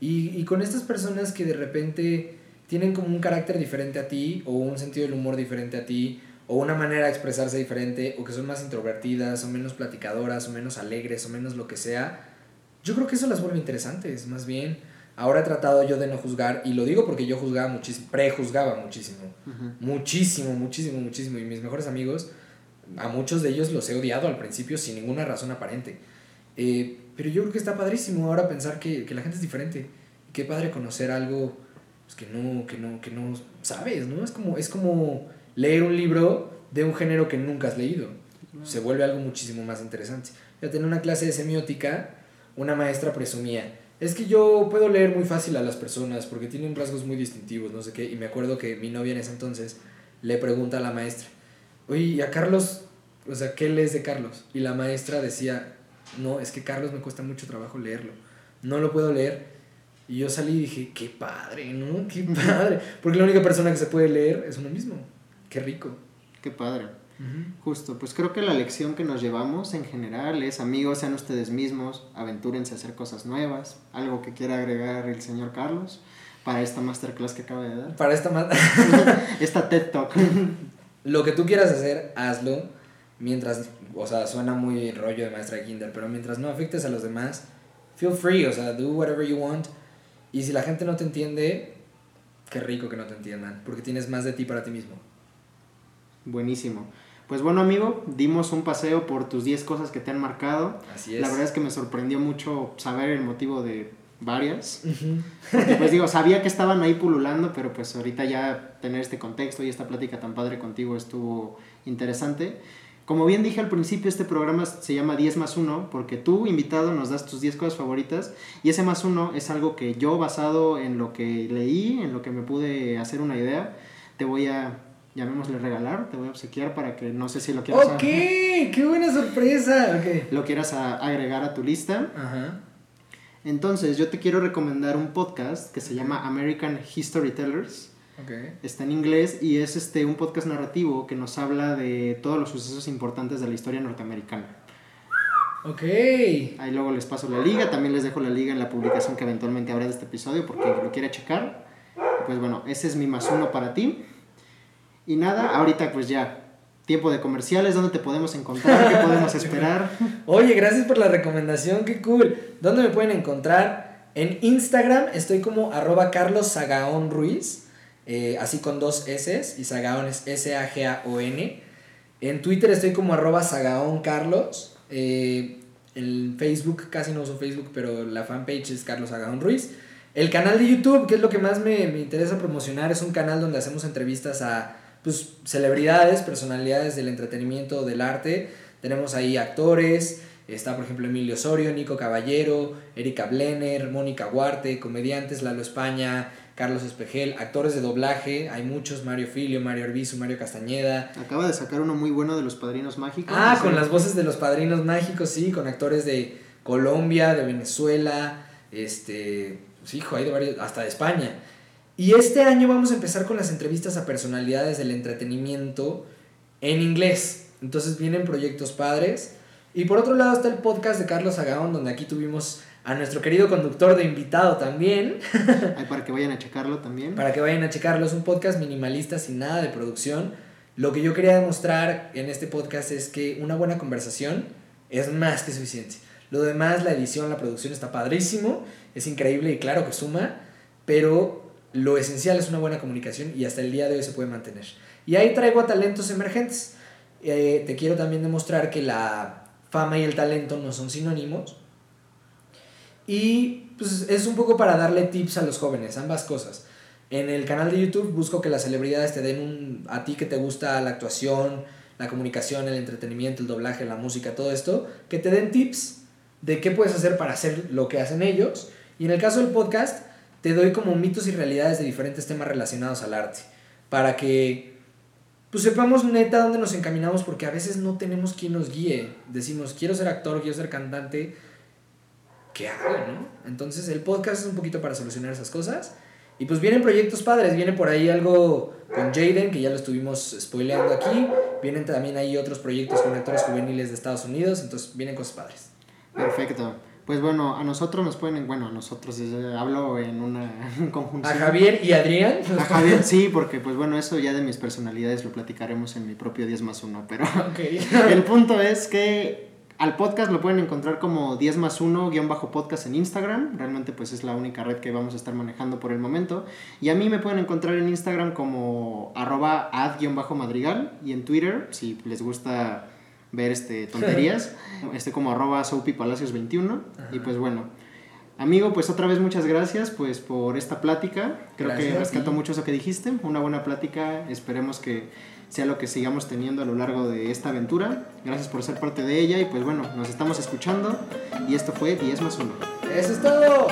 Y, y con estas personas que de repente tienen como un carácter diferente a ti, o un sentido del humor diferente a ti, o una manera de expresarse diferente, o que son más introvertidas, o menos platicadoras, o menos alegres, o menos lo que sea, yo creo que eso las vuelve interesantes, más bien. Ahora he tratado yo de no juzgar, y lo digo porque yo juzgaba muchísimo, prejuzgaba muchísimo, Ujú. muchísimo, muchísimo, muchísimo. Y mis mejores amigos, a muchos de ellos los he odiado al principio sin ninguna razón aparente. Eh, pero yo creo que está padrísimo ahora pensar que, que la gente es diferente. Y qué padre conocer algo pues, que, no, que, no, que no sabes, ¿no? Es como, es como leer un libro de un género que nunca has leído. Se vuelve algo muchísimo más interesante. Ya en una clase de semiótica, una maestra presumía, es que yo puedo leer muy fácil a las personas porque tienen rasgos muy distintivos, no sé qué. Y me acuerdo que mi novia en ese entonces le pregunta a la maestra, oye, ¿y a Carlos? O sea, ¿qué lees de Carlos? Y la maestra decía, no, es que Carlos me cuesta mucho trabajo leerlo. No lo puedo leer. Y yo salí y dije, qué padre, ¿no? Qué padre. Porque la única persona que se puede leer es uno mismo. Qué rico. Qué padre. Justo, pues creo que la lección que nos llevamos en general es amigos, sean ustedes mismos, aventúrense a hacer cosas nuevas, algo que quiera agregar el señor Carlos para esta masterclass que acaba de dar. Para esta Esta TED Talk. Lo que tú quieras hacer, hazlo. Mientras, o sea, suena muy rollo de maestra de kinder, pero mientras no afectes a los demás, feel free, o sea, do whatever you want. Y si la gente no te entiende, qué rico que no te entiendan, porque tienes más de ti para ti mismo. Buenísimo. Pues bueno, amigo, dimos un paseo por tus 10 cosas que te han marcado. Así es. La verdad es que me sorprendió mucho saber el motivo de varias. Porque, pues digo, sabía que estaban ahí pululando, pero pues ahorita ya tener este contexto y esta plática tan padre contigo estuvo interesante. Como bien dije al principio, este programa se llama 10 más 1 porque tú, invitado, nos das tus 10 cosas favoritas y ese más 1 es algo que yo, basado en lo que leí, en lo que me pude hacer una idea, te voy a, llamémosle regalar, te voy a obsequiar para que no sé si lo quieras, Ok, qué buena sorpresa. Ok. lo quieras a- agregar a tu lista. Ajá. Entonces, yo te quiero recomendar un podcast que se llama American History Tellers. Ok. Está en inglés y es este un podcast narrativo que nos habla de todos los sucesos importantes de la historia norteamericana. Ok. Ahí luego les paso la liga, también les dejo la liga en la publicación que eventualmente habrá de este episodio porque lo quiera checar. Pues bueno, ese es mi más uno para ti. Y nada, ahorita pues ya, tiempo de comerciales, ¿dónde te podemos encontrar? ¿Qué podemos esperar? Oye, gracias por la recomendación, qué cool. ¿Dónde me pueden encontrar? En Instagram estoy como arroba Carlos Sagaón Ruiz, eh, así con dos S, y Sagaón es S-A-G-A-O-N. En Twitter estoy como arroba Sagaón Carlos. eh, en Facebook casi no uso Facebook, pero la fanpage es Carlos Sagaón Ruiz. El canal de YouTube, que es lo que más me, me interesa promocionar, es un canal donde hacemos entrevistas a pues, celebridades, personalidades del entretenimiento, del arte. Tenemos ahí actores, está por ejemplo Emilio Osorio, Nico Caballero, Erika Blenner, Mónica Huarte, comediantes, Lalo España, Carlos Espejel, actores de doblaje, hay muchos, Mario Filio, Mario Arbizu, Mario Castañeda. Acaba de sacar uno muy bueno de los padrinos mágicos. Ah, con las voces de los padrinos mágicos, sí, con actores de Colombia, de Venezuela, este, pues, hijo, hay de varios, hasta de España. Y este año vamos a empezar con las entrevistas a personalidades del entretenimiento en inglés. Entonces vienen proyectos padres. Y por otro lado está el podcast de Carlos Agaón, donde aquí tuvimos a nuestro querido conductor de invitado también, Ahí para que vayan a checarlo también. para que vayan a checarlo. Es un podcast minimalista sin nada de producción. Lo que yo quería demostrar en este podcast es que una buena conversación es más que suficiente. Lo demás, la edición, la producción está padrísimo, es increíble y claro que suma, pero lo esencial es una buena comunicación y hasta el día de hoy se puede mantener. Y ahí traigo a talentos emergentes. Eh, te quiero también demostrar que la fama y el talento no son sinónimos. Y pues es un poco para darle tips a los jóvenes, ambas cosas. En el canal de YouTube busco que las celebridades te den un... a ti que te gusta la actuación, la comunicación, el entretenimiento, el doblaje, la música, todo esto, que te den tips de qué puedes hacer para hacer lo que hacen ellos. Y en el caso del podcast, te doy como mitos y realidades de diferentes temas relacionados al arte, para que pues sepamos neta dónde nos encaminamos, porque a veces no tenemos quien nos guíe. Decimos, quiero ser actor, quiero ser cantante, ¿qué hago, no? Entonces el podcast es un poquito para solucionar esas cosas. Y pues vienen proyectos padres, viene por ahí algo con Jaden, que ya lo estuvimos spoileando aquí. Vienen también ahí otros proyectos con actores juveniles de Estados Unidos, entonces vienen cosas padres. Perfecto. Pues bueno, a nosotros nos pueden, bueno, a nosotros, eh, hablo en una conjunción. A Javier y Adrián. A Javier, sí, porque pues bueno, eso ya de mis personalidades lo platicaremos en mi propio 10 más 1, pero Ok. el punto es que al podcast lo pueden encontrar como 10 más 1 guion bajo podcast en Instagram, realmente pues es la única red que vamos a estar manejando por el momento, y a mí me pueden encontrar en Instagram como arroba ad guion bajo madrigal, y en Twitter, si les gusta ver este tonterías, este como arroba Palacios 21 y pues bueno, amigo, pues otra vez muchas gracias pues por esta plática, creo Gracias que ti. mucho eso que dijiste, una buena plática, esperemos que sea lo que sigamos teniendo a lo largo de esta aventura, gracias por ser parte de ella y pues bueno, nos estamos escuchando. Y esto fue 10 más 1. Eso es todo.